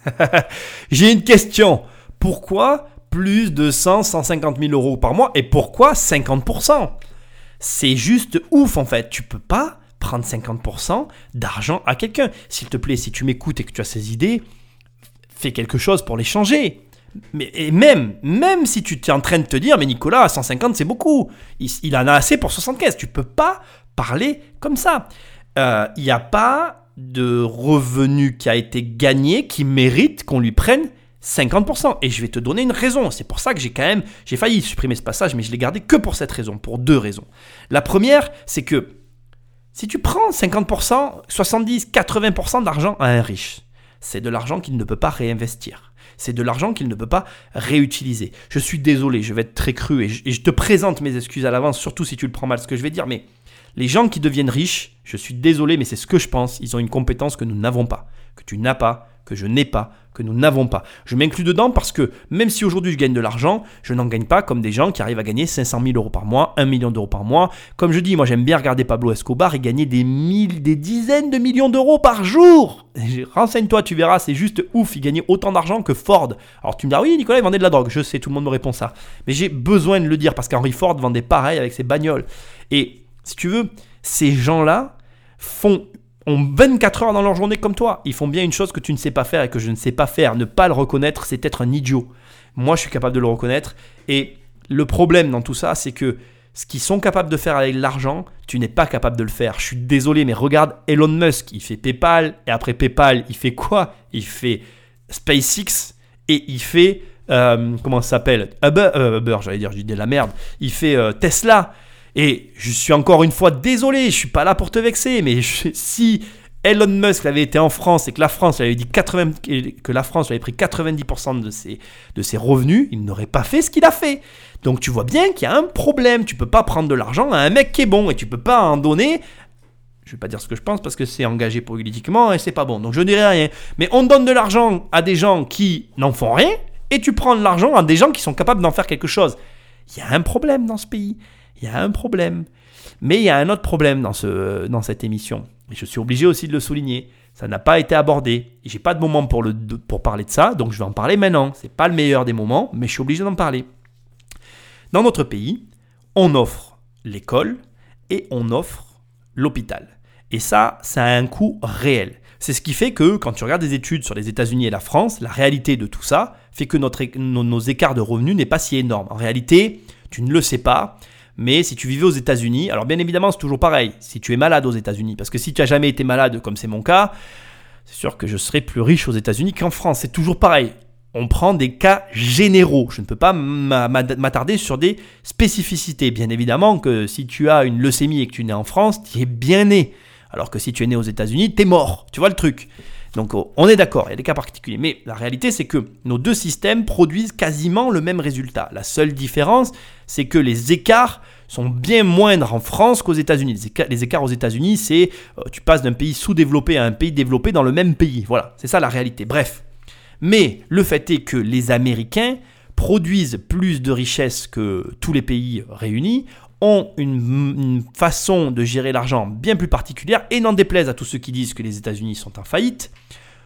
S5: J'ai une question. Pourquoi plus de 100, 150 000 euros par mois et pourquoi 50% C'est juste ouf en fait. Tu peux pas prendre 50% d'argent à quelqu'un. S'il te plaît, si tu m'écoutes et que tu as ces idées, fais quelque chose pour les changer. Mais et même, même si tu es en train de te dire, mais Nicolas, 150 c'est beaucoup, il, en a assez pour 75, tu peux pas parler comme ça. Euh, Il n'y a pas de revenu qui a été gagné qui mérite qu'on lui prenne 50%. Et je vais te donner une raison. C'est pour ça que j'ai quand même, j'ai failli supprimer ce passage, mais je l'ai gardé que pour cette raison, pour deux raisons. La première, c'est que si tu prends 50%, 70, 80% d'argent à un riche, c'est de l'argent qu'il ne peut pas réinvestir. C'est de l'argent qu'il ne peut pas réutiliser. Je suis désolé, je vais être très cru et je, et je te présente mes excuses à l'avance, surtout si tu le prends mal ce que je vais dire, mais les gens qui deviennent riches, je suis désolé, mais c'est ce que je pense, ils ont une compétence que nous n'avons pas, que tu n'as pas, que je n'ai pas, que nous n'avons pas. Je m'inclus dedans parce que même si aujourd'hui je gagne de l'argent, je n'en gagne pas comme des gens qui arrivent à gagner 500 000 euros par mois, 1 million d'euros par mois. Comme je dis, moi j'aime bien regarder Pablo Escobar et gagner des, mille, des dizaines de millions d'euros par jour. Et Renseigne-toi, tu verras, c'est juste ouf, il gagnait autant d'argent que Ford. Alors tu me dis, ah oui, Nicolas, il vendait de la drogue. Je sais, tout le monde me répond ça. Mais j'ai besoin de le dire parce qu'Henry Ford vendait pareil avec ses bagnoles. Et si tu veux, ces gens-là font ont 24 heures dans leur journée comme toi. Ils font bien une chose que tu ne sais pas faire et que je ne sais pas faire. Ne pas le reconnaître, c'est être un idiot. Moi, je suis capable de le reconnaître. Et le problème dans tout ça, c'est que ce qu'ils sont capables de faire avec l'argent, tu n'es pas capable de le faire. Je suis désolé, mais regarde Elon Musk. Il fait PayPal. Et après PayPal, il fait quoi? Il fait SpaceX. Et il fait... euh, comment ça s'appelle? Uber, euh, Uber, j'allais dire, je dis de la merde. Il fait euh, Tesla. Et je suis encore une fois désolé, je suis pas là pour te vexer, mais si Elon Musk avait été en France et que la France avait dit 80, que la France lui avait pris 90% de ses, de ses revenus, il n'aurait pas fait ce qu'il a fait. Donc tu vois bien qu'il y a un problème. Tu peux pas prendre de l'argent à un mec qui est bon et tu peux pas en donner. Je vais pas dire ce que je pense parce que c'est engagé politiquement et c'est pas bon. Donc je dirai rien. Mais on donne de l'argent à des gens qui n'en font rien et tu prends de l'argent à des gens qui sont capables d'en faire quelque chose. Il y a un problème dans ce pays. Il y a un problème. Mais il y a un autre problème dans, ce, dans cette émission. Et je suis obligé aussi de le souligner. Ça n'a pas été abordé. J'ai pas de moment pour, le, pour parler de ça, donc je vais en parler maintenant. C'est pas le meilleur des moments, mais je suis obligé d'en parler. Dans notre pays, on offre l'école et on offre l'hôpital. Et ça, ça a un coût réel. C'est ce qui fait que quand tu regardes des études sur les États-Unis et la France, la réalité de tout ça fait que notre, nos écarts de revenus n'est pas si énorme. En réalité, tu ne le sais pas, mais si tu vivais aux États-Unis, alors bien évidemment, c'est toujours pareil. Si tu es malade aux États-Unis, parce que si tu as jamais été malade, comme c'est mon cas, c'est sûr que je serais plus riche aux États-Unis qu'en France. C'est toujours pareil. On prend des cas généraux. Je ne peux pas m'a- m'a- m'attarder sur des spécificités. Bien évidemment que si tu as une leucémie et que tu es né en France, tu es bien né. Alors que si tu es né aux États-Unis, tu es mort. Tu vois le truc? Donc oh, on est d'accord, il y a des cas particuliers. Mais la réalité, c'est que nos deux systèmes produisent quasiment le même résultat. La seule différence, c'est que les écarts sont bien moindres en France qu'aux États-Unis. Les, éca- les écarts aux États-Unis, c'est euh, tu passes d'un pays sous-développé à un pays développé dans le même pays. Voilà, c'est ça la réalité. Bref. Mais le fait est que les Américains produisent plus de richesses que tous les pays réunis, ont une, façon de gérer l'argent bien plus particulière, et n'en déplaise à tous ceux qui disent que les États-Unis sont en faillite,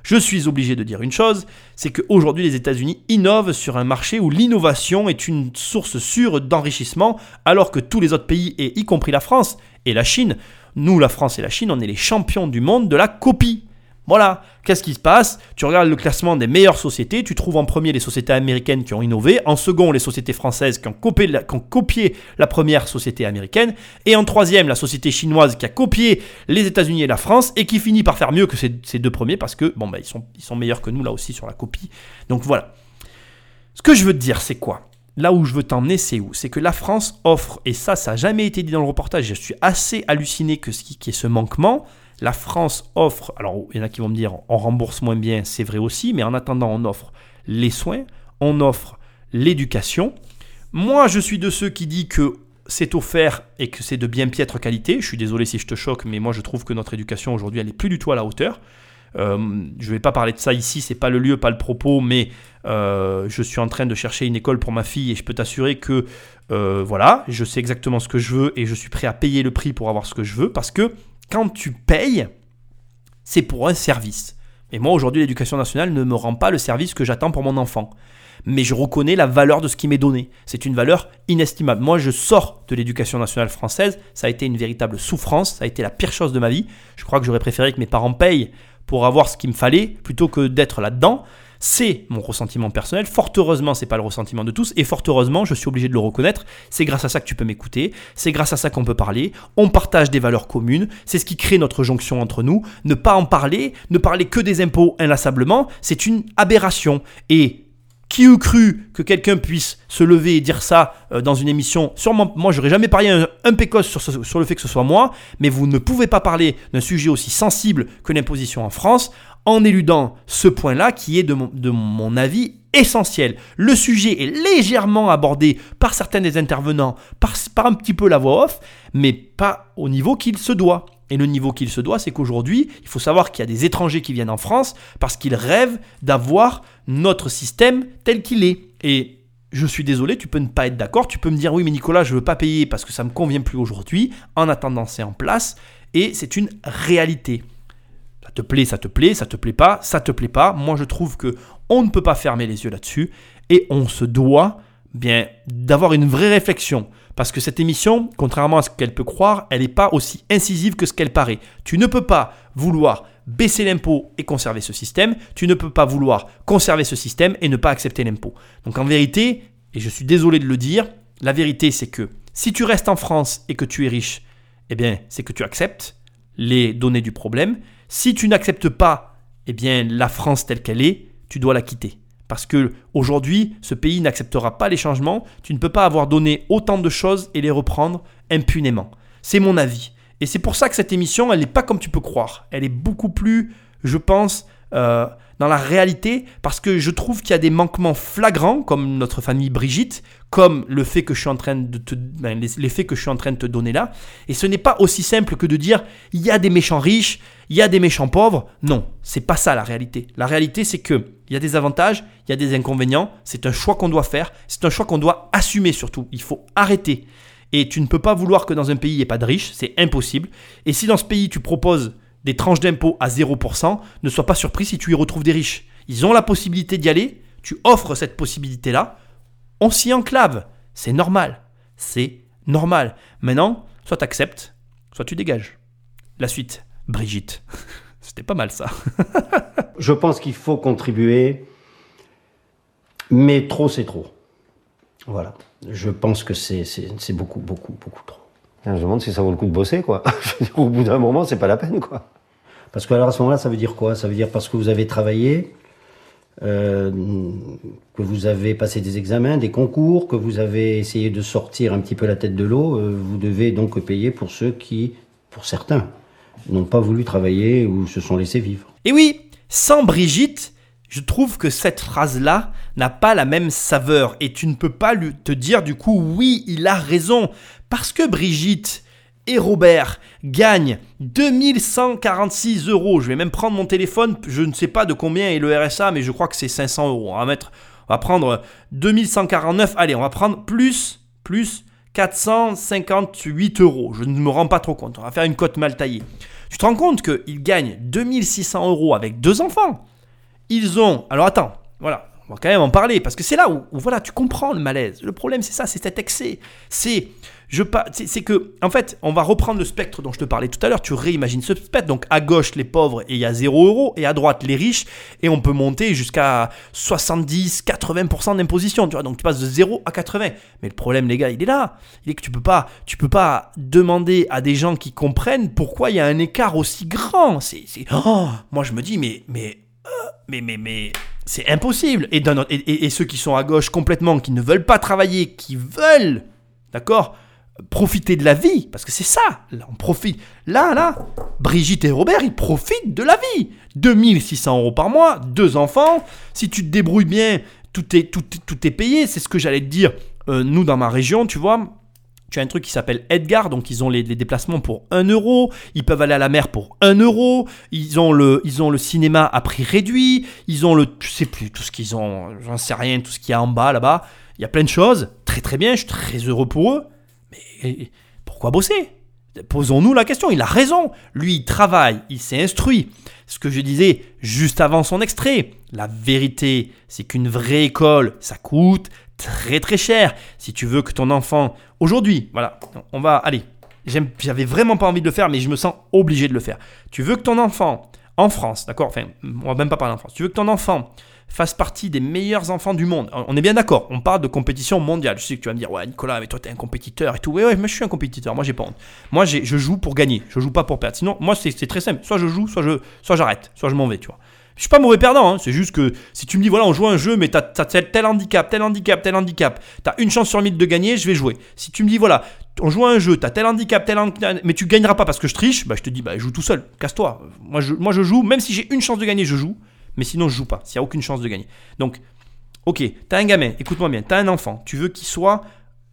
S5: je suis obligé de dire une chose, c'est qu'aujourd'hui les États-Unis innovent sur un marché où l'innovation est une source sûre d'enrichissement, alors que tous les autres pays, y compris la France et la Chine, nous la France et la Chine, on est les champions du monde de la copie. Voilà, qu'est-ce qui se passe? Tu regardes le classement des meilleures sociétés, tu trouves en premier les sociétés américaines qui ont innové, en second les sociétés françaises qui ont copié la, première société américaine, et en troisième la société chinoise qui a copié les États-Unis et la France, et qui finit par faire mieux que ces, deux premiers, parce que bon, bah, ils, sont, sont meilleurs que nous là aussi sur la copie. Donc voilà. Ce que je veux te dire, c'est quoi? Là où je veux t'emmener, c'est où? C'est que la France offre, et ça, ça n'a jamais été dit dans le reportage, je suis assez halluciné que ce qui, ait ce manquement. La France offre, alors il y en a qui vont me dire on rembourse moins bien, c'est vrai aussi, mais en attendant, on offre les soins, on offre l'éducation. Moi, je suis de ceux qui disent que c'est offert et que c'est de bien piètre qualité. Je suis désolé si je te choque, mais moi je trouve que notre éducation aujourd'hui, elle n'est plus du tout à la hauteur. Euh, je ne vais pas parler de ça ici, c'est pas le lieu, pas le propos, mais euh, je suis en train de chercher une école pour ma fille et je peux t'assurer que euh, voilà, je sais exactement ce que je veux et je suis prêt à payer le prix pour avoir ce que je veux parce que quand tu payes, c'est pour un service. Et moi aujourd'hui, l'éducation nationale ne me rend pas le service que j'attends pour mon enfant. Mais je reconnais la valeur de ce qui m'est donné. C'est une valeur inestimable. Moi, je sors de l'éducation nationale française. Ça a été une véritable souffrance. Ça a été la pire chose de ma vie. Je crois que j'aurais préféré que mes parents payent pour avoir ce qu'il me fallait plutôt que d'être là-dedans. C'est mon ressentiment personnel. Fort heureusement, c'est pas le ressentiment de tous. Et fort heureusement, je suis obligé de le reconnaître. C'est grâce à ça que tu peux m'écouter. C'est grâce à ça qu'on peut parler. On partage des valeurs communes. C'est ce qui crée notre jonction entre nous. Ne pas en parler, ne parler que des impôts inlassablement, c'est une aberration. Et qui eût cru que quelqu'un puisse se lever et dire ça euh, dans une émission? Sûrement, moi, j'aurais jamais parié un, un sur le fait que ce soit moi, mais vous ne pouvez pas parler d'un sujet aussi sensible que l'imposition en France en éludant ce point-là qui est, de mon, avis, essentiel. Le sujet est légèrement abordé par certains des intervenants, par, par un petit peu la voix off, mais pas au niveau qu'il se doit. Et le niveau qu'il se doit, c'est qu'aujourd'hui, il faut savoir qu'il y a des étrangers qui viennent en France parce qu'ils rêvent d'avoir notre système tel qu'il est. Et je suis désolé, tu peux ne pas être d'accord, tu peux me dire oui mais Nicolas, je veux pas payer parce que ça me convient plus aujourd'hui. En attendant, c'est en place et c'est une réalité. Te plaît, ça te plaît, ça te plaît pas, ça te plaît pas. Moi, je trouve que on ne peut pas fermer les yeux là-dessus et on se doit bien d'avoir une vraie réflexion parce que cette émission, contrairement à ce qu'elle peut croire, elle n'est pas aussi incisive que ce qu'elle paraît. Tu ne peux pas vouloir baisser l'impôt et conserver ce système, tu ne peux pas vouloir conserver ce système et ne pas accepter l'impôt. Donc en vérité, et je suis désolé de le dire, la vérité c'est que si tu restes en France et que tu es riche, eh bien c'est que tu acceptes les données du problème. Si tu n'acceptes pas, eh bien la France telle qu'elle est, tu dois la quitter. Parce que aujourd'hui, ce pays n'acceptera pas les changements. Tu ne peux pas avoir donné autant de choses et les reprendre impunément. C'est mon avis. Et c'est pour ça que cette émission, elle n'est pas comme tu peux croire. Elle est beaucoup plus, je pense, euh, dans la réalité, parce que je trouve qu'il y a des manquements flagrants, comme notre famille Brigitte, comme le fait que je te, ben, les, les faits que je suis en train de te donner là. Et ce n'est pas aussi simple que de dire il y a des méchants riches, il y a des méchants pauvres. Non, c'est pas ça la réalité. La réalité, c'est que il y a des avantages, il y a des inconvénients. C'est un choix qu'on doit faire. C'est un choix qu'on doit assumer surtout. Il faut arrêter. Et tu ne peux pas vouloir que dans un pays il n'y ait pas de riches, c'est impossible. Et si dans ce pays tu proposes des tranches d'impôts à 0%, ne sois pas surpris si tu y retrouves des riches. Ils ont la possibilité d'y aller, tu offres cette possibilité-là, on s'y enclave. C'est normal. C'est normal. Maintenant, soit tu acceptes, soit tu dégages. La suite, Brigitte. C'était pas mal ça.
S8: Je pense qu'il faut contribuer, mais trop, c'est trop. Voilà. Je pense que c'est beaucoup, beaucoup, beaucoup trop.
S7: Je me demande si ça vaut le coup de bosser, quoi. Au bout d'un moment, c'est pas la peine, quoi.
S8: Parce que alors à ce moment-là, ça veut dire quoi? Ça veut dire parce que vous avez travaillé, euh, que vous avez passé des examens, des concours, que vous avez essayé de sortir un petit peu la tête de l'eau, euh, vous devez donc payer pour ceux qui, pour certains, n'ont pas voulu travailler ou se sont laissés vivre.
S5: Et oui, sans Brigitte, je trouve que cette phrase-là n'a pas la même saveur et tu ne peux pas lui, te dire du coup oui, il a raison parce que Brigitte et Robert gagnent 2146 euros. Je vais même prendre mon téléphone, je ne sais pas de combien est le RSA, mais je crois que c'est 500 euros. On va mettre, on va prendre 2149. Allez, on va prendre plus, plus 458 euros. Je ne me rends pas trop compte. On va faire une cote mal taillée. Tu te rends compte qu'ils gagnent 2600 euros avec deux enfants? Ils ont. Alors attends, voilà. Va quand même en parler parce que c'est là où, voilà, tu comprends le malaise. Le problème, c'est ça, c'est cet excès. C'est je c'est que en fait, on va reprendre le spectre dont je te parlais tout à l'heure. Tu réimagines ce spectre. Donc à gauche les pauvres et il y a 0 euros et à droite les riches et on peut monter jusqu'à 70, 80% d'imposition. Tu vois, donc tu passes de 0 à 80. Mais le problème, les gars, il est là. Il est que tu peux pas, tu peux pas demander à des gens qui comprennent pourquoi il y a un écart aussi grand. C'est, oh, moi je me dis mais mais mais mais mais c'est impossible. Et, ceux qui sont à gauche complètement, qui ne veulent pas travailler, qui veulent, d'accord, profiter de la vie, parce que c'est ça, là, on profite. Là, là, Brigitte et Robert, ils profitent de la vie. 2600 euros par mois, deux enfants, si tu te débrouilles bien, tout est, tout, tout est payé, c'est ce que j'allais te dire. Euh, nous, dans ma région, tu vois, tu as un truc qui s'appelle Edgar, donc ils ont les, déplacements pour 1 euro, ils peuvent aller à la mer pour 1 euro, ils ont le, cinéma à prix réduit, ils ont le, je sais plus, tout ce qu'ils ont, j'en sais rien, tout ce qu'il y a en bas là-bas, il y a plein de choses, très très bien, je suis très heureux pour eux, mais pourquoi bosser? Posons-nous la question, il a raison. Lui, il travaille, il s'est instruit. Ce que je disais juste avant son extrait, la vérité, c'est qu'une vraie école, ça coûte très très cher. Si tu veux que ton enfant, aujourd'hui, voilà, on va, allez, j'avais vraiment pas envie de le faire, mais je me sens obligé de le faire. Tu veux que ton enfant, en France, d'accord, enfin, on va même pas parler en France, tu veux que ton enfant fasse partie des meilleurs enfants du monde. On est bien d'accord, on parle de compétition mondiale. Je sais que tu vas me dire, ouais, Nicolas, mais toi, t'es un compétiteur et tout. Ouais, ouais, mais je suis un compétiteur, moi, j'ai pas honte. Moi, je joue pour gagner, je joue pas pour perdre. Sinon, moi, c'est très simple. Soit je joue, soit je soit j'arrête, soit je m'en vais, tu vois. Je suis pas mauvais perdant, hein. c'est juste que si tu me dis, voilà, on joue un jeu, mais t'as as tel handicap, tel handicap, tel handicap, t'as une chance sur mille de gagner, je vais jouer. Si tu me dis, voilà, on joue un jeu, t'as tel handicap, tel handicap, mais tu gagneras pas parce que je triche, bah, je te dis, bah, joue tout seul, casse-toi. Moi je, joue, même si j'ai une chance de gagner, je joue mais sinon je joue pas, s'il n'y a aucune chance de gagner. Donc, ok, tu as un gamin, écoute-moi bien, tu as un enfant, tu veux qu'il soit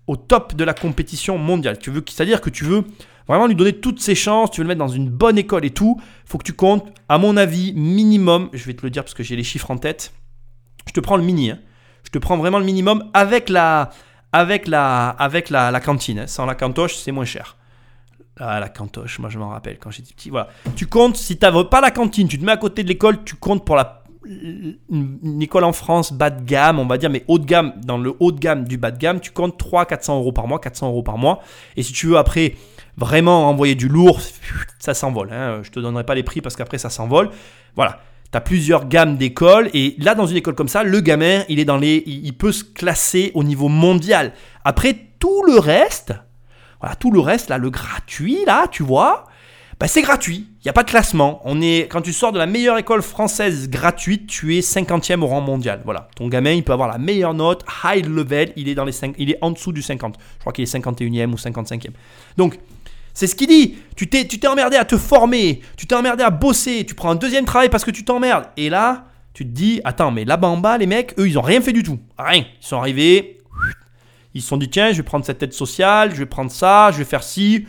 S5: au top de la compétition mondiale, tu veux, c'est-à-dire que tu veux vraiment lui donner toutes ses chances, tu veux le mettre dans une bonne école et tout, faut que tu comptes, à mon avis, minimum, je vais te le dire parce que j'ai les chiffres en tête, je te prends le mini, hein. je te prends vraiment le minimum avec la, avec la, avec la, cantine, hein. sans la cantoche, c'est moins cher. Ah, la cantoche, moi je m'en rappelle quand j'étais petit. Voilà. Tu comptes, si tu n'as pas la cantine, tu te mets à côté de l'école, tu comptes pour la, une école en France bas de gamme, on va dire, mais haut de gamme, dans le haut de gamme du bas de gamme, tu comptes 300-400 euros par mois, 400 euros par mois. Et si tu veux après vraiment envoyer du lourd, ça s'envole. Hein. Je te donnerai pas les prix parce qu'après ça s'envole. Voilà. Tu as plusieurs gammes d'écoles et là dans une école comme ça, le gamin, il est dans les il peut se classer au niveau mondial. Après tout le reste, voilà, tout le reste, là, le gratuit, là, tu vois, bah, c'est gratuit. Il n'y a pas de classement. On est, quand tu sors de la meilleure école française gratuite, tu es 50e au rang mondial. Voilà. Ton gamin, il peut avoir la meilleure note, high level, il est, dans les 5, il est en dessous du 50. Je crois qu'il est 51e ou 55e. Donc, c'est ce qu'il dit. Tu t'es, emmerdé à te former, tu t'es emmerdé à bosser, tu prends un deuxième travail parce que tu t'emmerdes. Et là, tu te dis, attends, mais là-bas en bas, les mecs, eux, ils n'ont rien fait du tout. Rien. Ils sont arrivés, ils se sont dit, tiens, je vais prendre cette aide sociale, je vais prendre ça, je vais faire ci.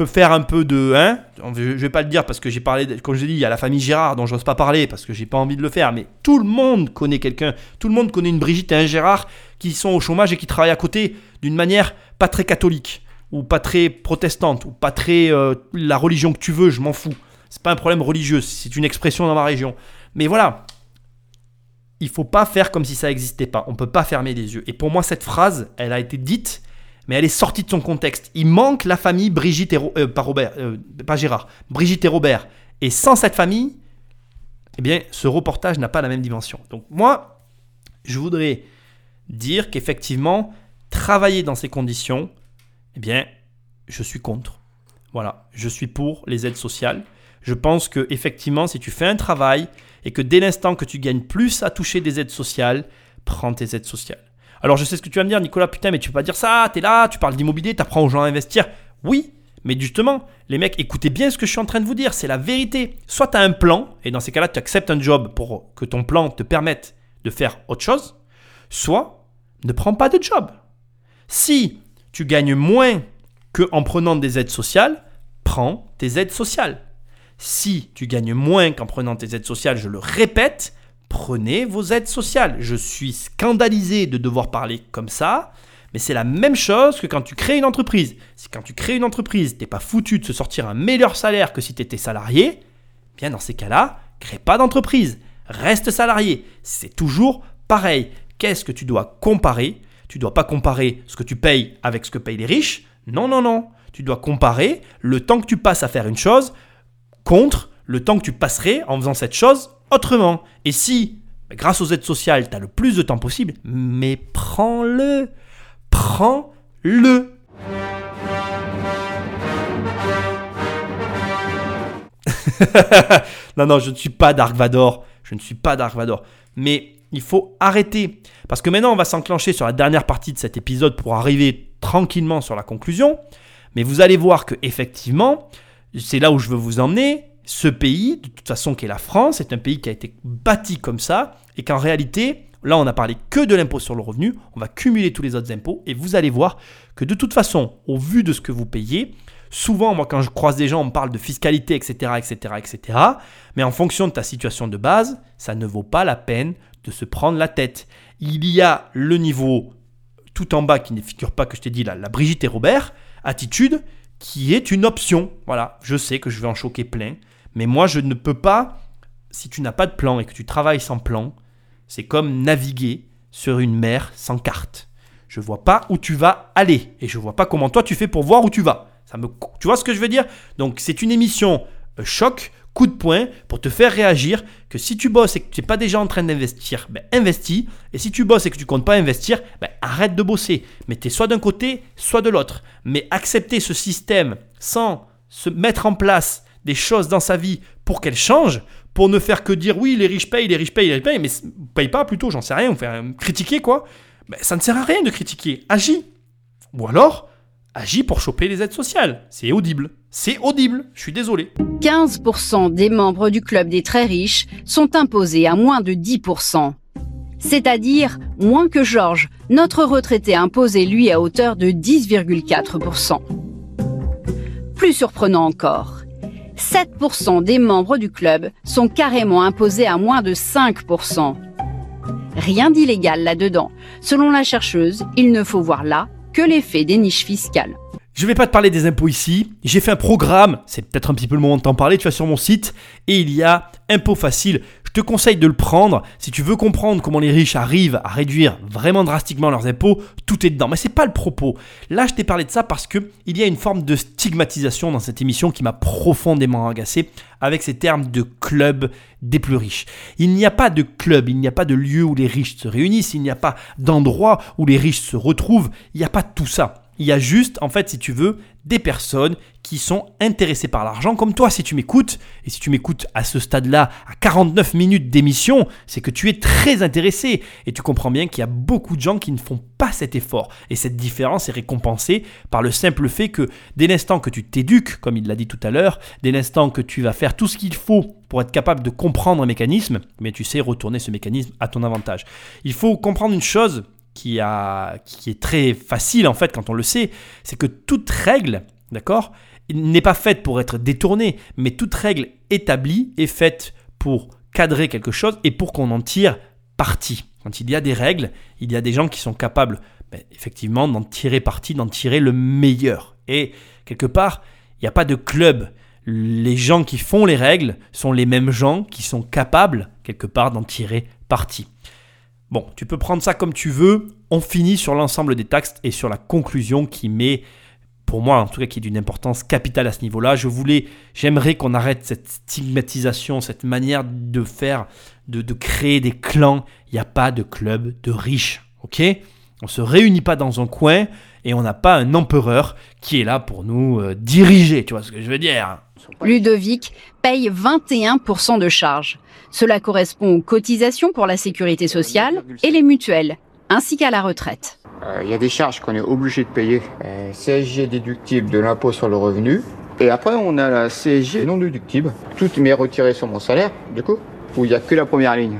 S5: Je peux faire un peu de. Hein je vais pas le dire parce que j'ai parlé, comme je l'ai dit, il y a la famille Gérard dont j'ose pas parler parce que j'ai pas envie de le faire. Mais tout le monde connaît quelqu'un, tout le monde connaît une Brigitte et un Gérard qui sont au chômage et qui travaillent à côté d'une manière pas très catholique ou pas très protestante ou pas très euh, la religion que tu veux, je m'en fous. C'est pas un problème religieux, c'est une expression dans ma région. Mais voilà, il faut pas faire comme si ça n'existait pas. On peut pas fermer les yeux. Et pour moi, cette phrase, elle a été dite, mais elle est sortie de son contexte. Il manque la famille Brigitte et euh, Robert, euh, pas Gérard, Brigitte et Robert. Et sans cette famille, eh bien, ce reportage n'a pas la même dimension. Donc moi, je voudrais dire qu'effectivement, travailler dans ces conditions, eh bien, je suis contre. Voilà, je suis pour les aides sociales. Je pense que effectivement, si tu fais un travail et que dès l'instant que tu gagnes plus à toucher des aides sociales, prends tes aides sociales. Alors je sais ce que tu vas me dire, Nicolas, putain, mais tu peux pas dire ça, tu es là, tu parles d'immobilier, tu apprends aux gens à investir. Oui, Mais justement, les mecs, écoutez bien ce que je suis en train de vous dire, c'est la vérité. Soit tu as un plan, et dans ces cas-là, tu acceptes un job pour que ton plan te permette de faire autre chose, soit ne prends pas de job. Si tu gagnes moins qu'en prenant des aides sociales, prends tes aides sociales. Si tu gagnes moins qu'en prenant tes aides sociales, je le répète, prenez vos aides sociales. Je suis scandalisé de devoir parler comme ça, mais c'est la même chose que quand tu crées une entreprise. Si quand tu crées une entreprise, t'es pas foutu de se sortir un meilleur salaire que si tu étais salarié, bien dans ces cas-là, crée pas d'entreprise. Reste salarié. C'est toujours pareil. Qu'est-ce que tu dois comparer? Tu dois pas comparer ce que tu payes avec ce que payent les riches. Non, non, non. Tu dois comparer le temps que tu passes à faire une chose contre le temps que tu passerais en faisant cette chose autrement. Et si, grâce aux aides sociales, tu as le plus de temps possible, mais prends-le. Prends-le. non, non, je ne suis pas Dark Vador. Je ne suis pas Dark Vador. Mais il faut arrêter. Parce que maintenant, on va s'enclencher sur la dernière partie de cet épisode pour arriver tranquillement sur la conclusion. Mais vous allez voir que effectivement, c'est là où je veux vous emmener. Ce pays, de toute façon, qui est la France, est un pays qui a été bâti comme ça, et qu'en réalité, là, on n'a parlé que de l'impôt sur le revenu. On va cumuler tous les autres impôts, et vous allez voir que de toute façon, au vu de ce que vous payez, souvent, moi, quand je croise des gens, on me parle de fiscalité, etc., etc., etc. Mais en fonction de ta situation de base, ça ne vaut pas la peine de se prendre la tête. Il y a le niveau tout en bas qui ne figure pas que je t'ai dit là, la Brigitte et Robert attitude qui est une option. Voilà, je sais que je vais en choquer plein, mais moi je ne peux pas, si tu n'as pas de plan et que tu travailles sans plan, c'est comme naviguer sur une mer sans carte. Je vois pas où tu vas aller et je vois pas comment toi tu fais pour voir où tu vas. Ça me, tu vois ce que je veux dire? Donc c'est une émission euh, choc coup de poing pour te faire réagir que si tu bosses et que tu n'es pas déjà en train d'investir, ben investis. Et si tu bosses et que tu comptes pas investir, ben arrête de bosser. Mais tu es soit d'un côté, soit de l'autre. Mais accepter ce système sans se mettre en place des choses dans sa vie pour qu'elle change, pour ne faire que dire oui, les riches payent, les riches payent, les riches payent, mais paye pas plutôt, j'en sais rien, faire critiquer quoi. Ben, ça ne sert à rien de critiquer. Agis. Ou alors, agis pour choper les aides sociales. C'est audible. C'est audible, je suis désolé.
S4: 15% des membres du club des très riches sont imposés à moins de 10%. C'est-à-dire moins que Georges, notre retraité imposé lui à hauteur de 10,4%. Plus surprenant encore, 7% des membres du club sont carrément imposés à moins de 5%. Rien d'illégal là-dedans. Selon la chercheuse, il ne faut voir là que l'effet des niches fiscales.
S5: Je vais pas te parler des impôts ici. J'ai fait un programme, c'est peut-être un petit peu le moment de t'en parler. Tu vas sur mon site et il y a Impôt Facile. Je te conseille de le prendre. Si tu veux comprendre comment les riches arrivent à réduire vraiment drastiquement leurs impôts, tout est dedans. Mais c'est pas le propos. Là, je t'ai parlé de ça parce que il y a une forme de stigmatisation dans cette émission qui m'a profondément agacé avec ces termes de club des plus riches. Il n'y a pas de club, il n'y a pas de lieu où les riches se réunissent, il n'y a pas d'endroit où les riches se retrouvent. Il n'y a pas tout ça. Il y a juste, en fait, si tu veux, des personnes qui sont intéressées par l'argent, comme toi, si tu m'écoutes, et si tu m'écoutes à ce stade-là, à 49 minutes d'émission, c'est que tu es très intéressé, et tu comprends bien qu'il y a beaucoup de gens qui ne font pas cet effort, et cette différence est récompensée par le simple fait que dès l'instant que tu t'éduques, comme il l'a dit tout à l'heure, dès l'instant que tu vas faire tout ce qu'il faut pour être capable de comprendre un mécanisme, mais tu sais retourner ce mécanisme à ton avantage. Il faut comprendre une chose, qui, est très facile en fait quand on le sait, c'est que toute règle, d'accord, n'est pas faite pour être détournée, mais toute règle établie est faite pour cadrer quelque chose et pour qu'on en tire parti. Quand il y a des règles, il y a des gens qui sont capables ben, effectivement d'en tirer parti, d'en tirer le meilleur. Et quelque part, il n'y a pas de club. Les gens qui font les règles sont les mêmes gens qui sont capables, quelque part, d'en tirer parti. Bon, tu peux prendre ça comme tu veux. On finit sur l'ensemble des taxes et sur la conclusion qui met, pour moi en tout cas, qui est d'une importance capitale à ce niveau-là. Je voulais, j'aimerais qu'on arrête cette stigmatisation, cette manière de faire, de, créer des clans. Il n'y a pas de club de riches, ok? On se réunit pas dans un coin et on n'a pas un empereur qui est là pour nous euh, diriger. Tu vois ce que je veux dire?
S4: Ludovic paye 21% de charges. Cela correspond aux cotisations pour la sécurité sociale et les mutuelles. ainsi qu'à la retraite.
S9: Euh, Il y a des charges qu'on est obligé de payer. Euh, CSG déductible de l'impôt sur le revenu. Et après, on a la CSG non déductible. Tout m'est retiré sur mon salaire, du coup, où il n'y a que la première ligne.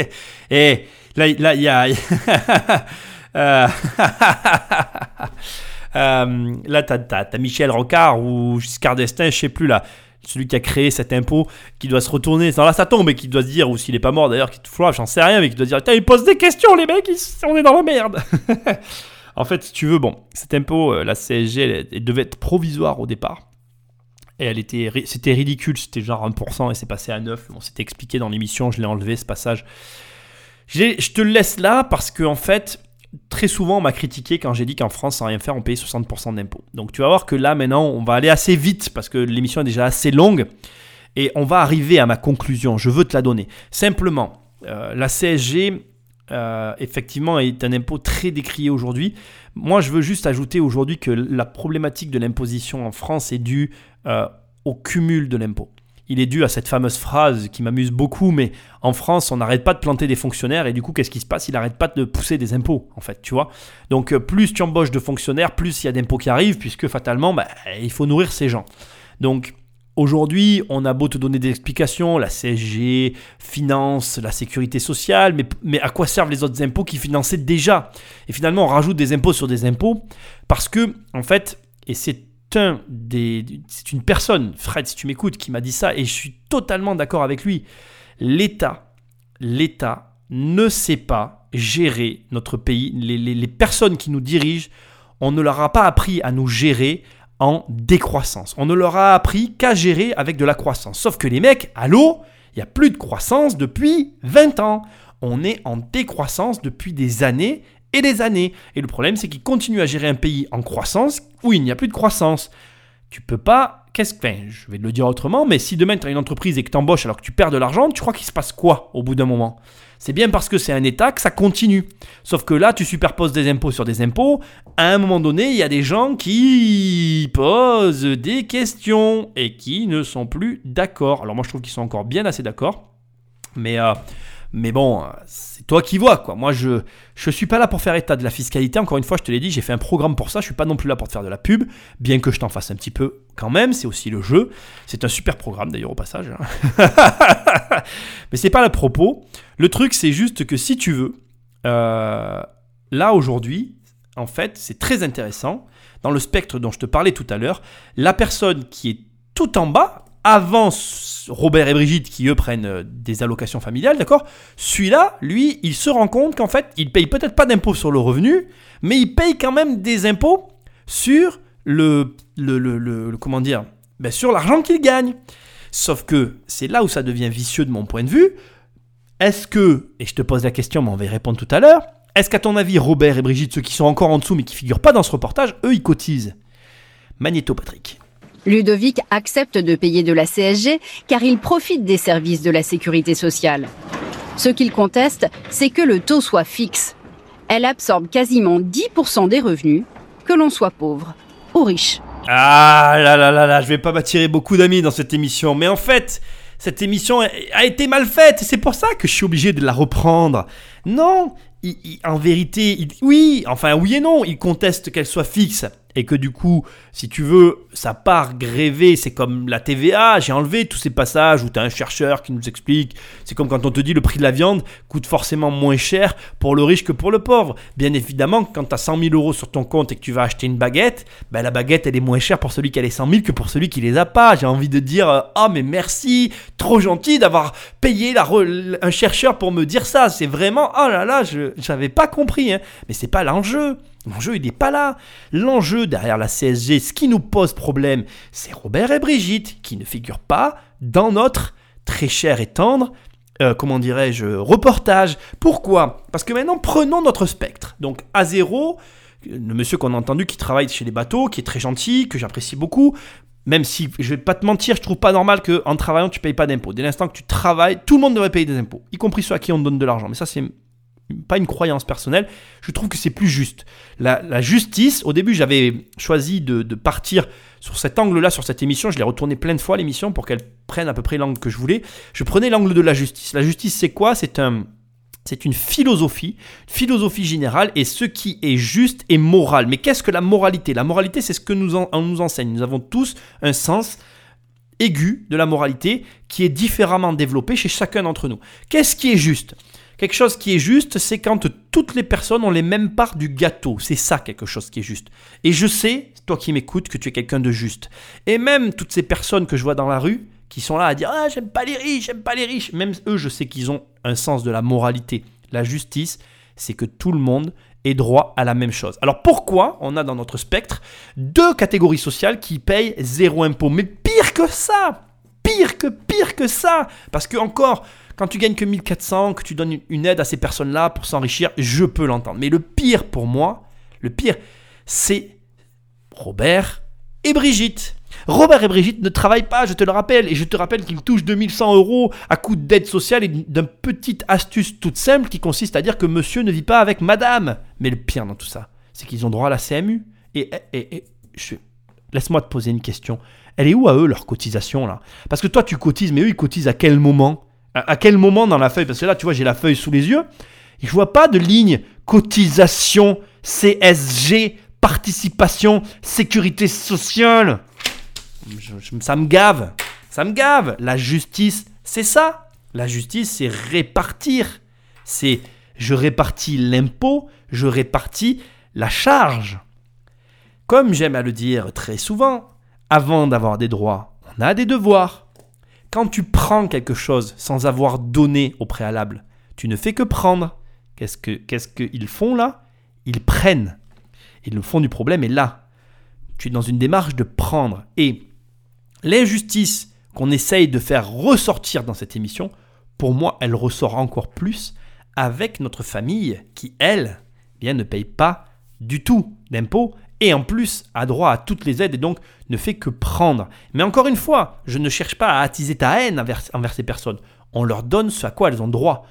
S5: Et là, là, il y a. Euh, euh, là, t'as, t'as- t'as Michel Rocard ou Giscard d'Estaing, je sais plus là. Celui qui a créé cet impôt, qui doit se retourner, non, là ça tombe, et qui doit se dire, ou s'il est pas mort d'ailleurs, qui j'en sais rien, mais qui doit se dire, Putain, il pose des questions, les mecs, ils- on est dans la merde. en fait, si tu veux, bon, cet impôt, euh, la CSG, elle, devait être provisoire au départ. Et elle était, c'était ridicule, c'était genre 1% et c'est passé à 9. Bon, c'était expliqué dans l'émission, je l'ai enlevé ce passage. Je te le laisse là parce que en fait, très souvent on m'a critiqué quand j'ai dit qu'en France, sans rien faire, on payait 60% d'impôts. Donc tu vas voir que là maintenant, on va aller assez vite parce que l'émission est déjà assez longue et on va arriver à ma conclusion. Je veux te la donner. Simplement, euh, la CSG, euh, effectivement, est un impôt très décrié aujourd'hui. Moi, je veux juste ajouter aujourd'hui que la problématique de l'imposition en France est due euh, au cumul de l'impôt. Il est dû à cette fameuse phrase qui m'amuse beaucoup, mais en France, on n'arrête pas de planter des fonctionnaires et du coup, qu'est-ce qui se passe? Il n'arrête pas de pousser des impôts, en fait, tu vois. Donc, euh, plus tu embauches de fonctionnaires, plus il y a d'impôts qui arrivent, puisque fatalement, bah, il faut nourrir ces gens. Donc, aujourd'hui, on a beau te donner des explications, la CSG, finance, la sécurité sociale, mais, mais à quoi servent les autres impôts qui finançaient déjà? Et finalement, on rajoute des impôts sur des impôts parce que, en fait, et c'est c'est une personne, Fred, si tu m'écoutes, qui m'a dit ça, et je suis totalement d'accord avec lui. L'État, ne sait pas gérer notre pays. Les personnes qui nous dirigent, on ne leur a pas appris à nous gérer en décroissance. On ne leur a appris qu'à gérer avec de la croissance. Sauf que les mecs, allô, il n'y a plus de croissance depuis 20 ans. On est en décroissance depuis des années et des années. Et le problème, c'est qu'ils continuent à gérer un pays en croissance où il n'y a plus de croissance. Tu peux pas. Qu'est-ce que. Enfin, je vais le dire autrement, mais si demain tu as une entreprise et que tu embauches alors que tu perds de l'argent, tu crois qu'il se passe quoi au bout d'un moment? C'est bien parce que c'est un État que ça continue. Sauf que là, tu superposes des impôts sur des impôts. À un moment donné, il y a des gens qui posent des questions et qui ne sont plus d'accord. Alors moi, je trouve qu'ils sont encore bien assez d'accord. Mais, euh, mais bon, euh, c'est toi qui vois, quoi. Moi, je je suis pas là pour faire état de la fiscalité. Encore une fois, je te l'ai dit, j'ai fait un programme pour ça. Je suis pas non plus là pour te faire de la pub, bien que je t'en fasse un petit peu quand même. C'est aussi le jeu. C'est un super programme d'ailleurs au passage. hein. mais c'est pas le propos. Le truc, c'est juste que si tu veux, euh, là aujourd'hui, en fait, c'est très intéressant. Dans le spectre dont je te parlais tout à l'heure, la personne qui est tout en bas, avant Robert et Brigitte qui eux prennent euh, des allocations familiales, d'accord? Celui-là, lui, il se rend compte qu'en fait, il paye peut-être pas d'impôt sur le revenu, mais il paye quand même des impôts sur le, le- le- le- comment dire Ben, sur l'argent qu'il gagne. Sauf que c'est là où ça devient vicieux de mon point de vue. Est-ce que, et je te pose la question, mais on va y répondre tout à l'heure, est-ce qu'à ton avis, Robert et Brigitte, ceux qui sont encore en dessous mais qui figurent pas dans ce reportage, eux, ils cotisent? Magnéto, Patrick.
S4: Ludovic accepte de payer de la CSG car il profite des services de la sécurité sociale. Ce qu'il conteste, c'est que le taux soit fixe. Elle absorbe quasiment 10% des revenus, que l'on soit pauvre ou riche.
S5: Ah là là là là, je vais pas m'attirer beaucoup d'amis dans cette émission, mais en fait, cette émission a- été mal faite, c'est pour ça que je suis obligé de la reprendre. Non, en vérité, oui, enfin oui et non, il conteste qu'elle soit fixe. Et que du coup, si tu veux, sa part grévée, c'est comme la TVA. J'ai enlevé tous ces passages où tu as un chercheur qui nous explique. C'est comme quand on te dit le prix de la viande coûte forcément moins cher pour le riche que pour le pauvre. Bien évidemment, quand tu as 100 000 euros sur ton compte et que tu vas acheter une baguette, ben la baguette elle est moins chère pour celui qui a les 100 000 que pour celui qui les a pas. J'ai envie de dire euh, Ah, mais merci, trop gentil d'avoir payé la un chercheur pour me dire ça. C'est vraiment, oh là là, je j'avais pas compris. hein. Mais c'est pas l'enjeu. L'enjeu, il n'est pas là. L'enjeu derrière la CSG, ce qui nous pose problème, c'est Robert et Brigitte, qui ne figurent pas dans notre très cher et tendre, euh, comment dirais-je, reportage. Pourquoi? Parce que maintenant, prenons notre spectre. Donc, à zéro, le monsieur qu'on a entendu qui travaille chez les bateaux, qui est très gentil, que j'apprécie beaucoup, même si, je vais pas te mentir, je trouve pas normal qu'en travaillant, tu payes pas d'impôts. Dès l'instant que tu travailles, tout le monde devrait payer des impôts, y compris ceux à qui on donne de l'argent. Mais ça, c'est pas une croyance personnelle, je trouve que c'est plus juste. La, justice, au début j'avais choisi de, partir sur cet angle-là, sur cette émission, je l'ai retourné plein de fois l'émission pour qu'elle prenne à peu près l'angle que je voulais. Je prenais l'angle de la justice. La justice c'est quoi? C'est un, C'est une philosophie, philosophie générale, et ce qui est juste est moral. Mais qu'est-ce que la moralité? La moralité, c'est ce que nous on nous enseigne. Nous avons tous un sens aigu de la moralité qui est différemment développé chez chacun d'entre nous. Qu'est-ce qui est juste? Quelque chose qui est juste, c'est quand toutes les personnes ont les mêmes parts du gâteau. C'est ça quelque chose qui est juste. Et je sais, toi qui m'écoutes, que tu es quelqu'un de juste. Et même toutes ces personnes que je vois dans la rue, qui sont là à dire Ah, j'aime pas les riches, j'aime pas les riches. Même eux, je sais qu'ils ont un sens de la moralité. La justice, c'est que tout le monde ait droit à la même chose. Alors pourquoi on a dans notre spectre deux catégories sociales qui payent zéro impôt? Mais pire que ça Pire que pire que ça Parce que encore, quand tu gagnes que 1400, que tu donnes une- aide à ces personnes-là pour s'enrichir, je peux l'entendre. Mais le pire pour moi, le pire, c'est Robert et Brigitte. Robert et Brigitte ne travaillent pas, je te le rappelle, et je te rappelle qu'ils touchent 2100 euros à coup d'aide sociale et d'une petite astuce toute simple qui consiste à dire que monsieur ne vit pas avec madame. Mais le pire dans tout ça, c'est qu'ils ont droit à la CMU. Et, et- et- laisse-moi te poser une question. Elle est où à eux leur cotisation là? Parce que toi tu cotises, mais eux ils cotisent à quel moment? À, quel moment dans la feuille? Parce que là tu vois j'ai la feuille sous les yeux. Je vois pas de ligne cotisation, CSG, participation, sécurité sociale. Ça me gave. Ça me gave. La justice, c'est ça. La justice, c'est répartir. C'est je répartis l'impôt, je répartis la charge. Comme j'aime à le dire très souvent, avant d'avoir des droits, on a des devoirs. Quand tu prends quelque chose sans avoir donné au préalable, tu ne fais que prendre. Qu'est-ce que qu'est-ce qu'ils font là? Ils prennent. Et le fond du problème est là. Tu es dans une démarche de prendre. Et l'injustice qu'on essaye de faire ressortir dans cette émission, pour moi, elle ressort encore plus avec notre famille qui, elle, bien, ne paye pas du tout d'impôts et en plus a droit à toutes les aides et donc ne fait que prendre. Mais encore une fois, je ne cherche pas à attiser ta haine envers, ces personnes. On leur donne ce à quoi elles ont droit.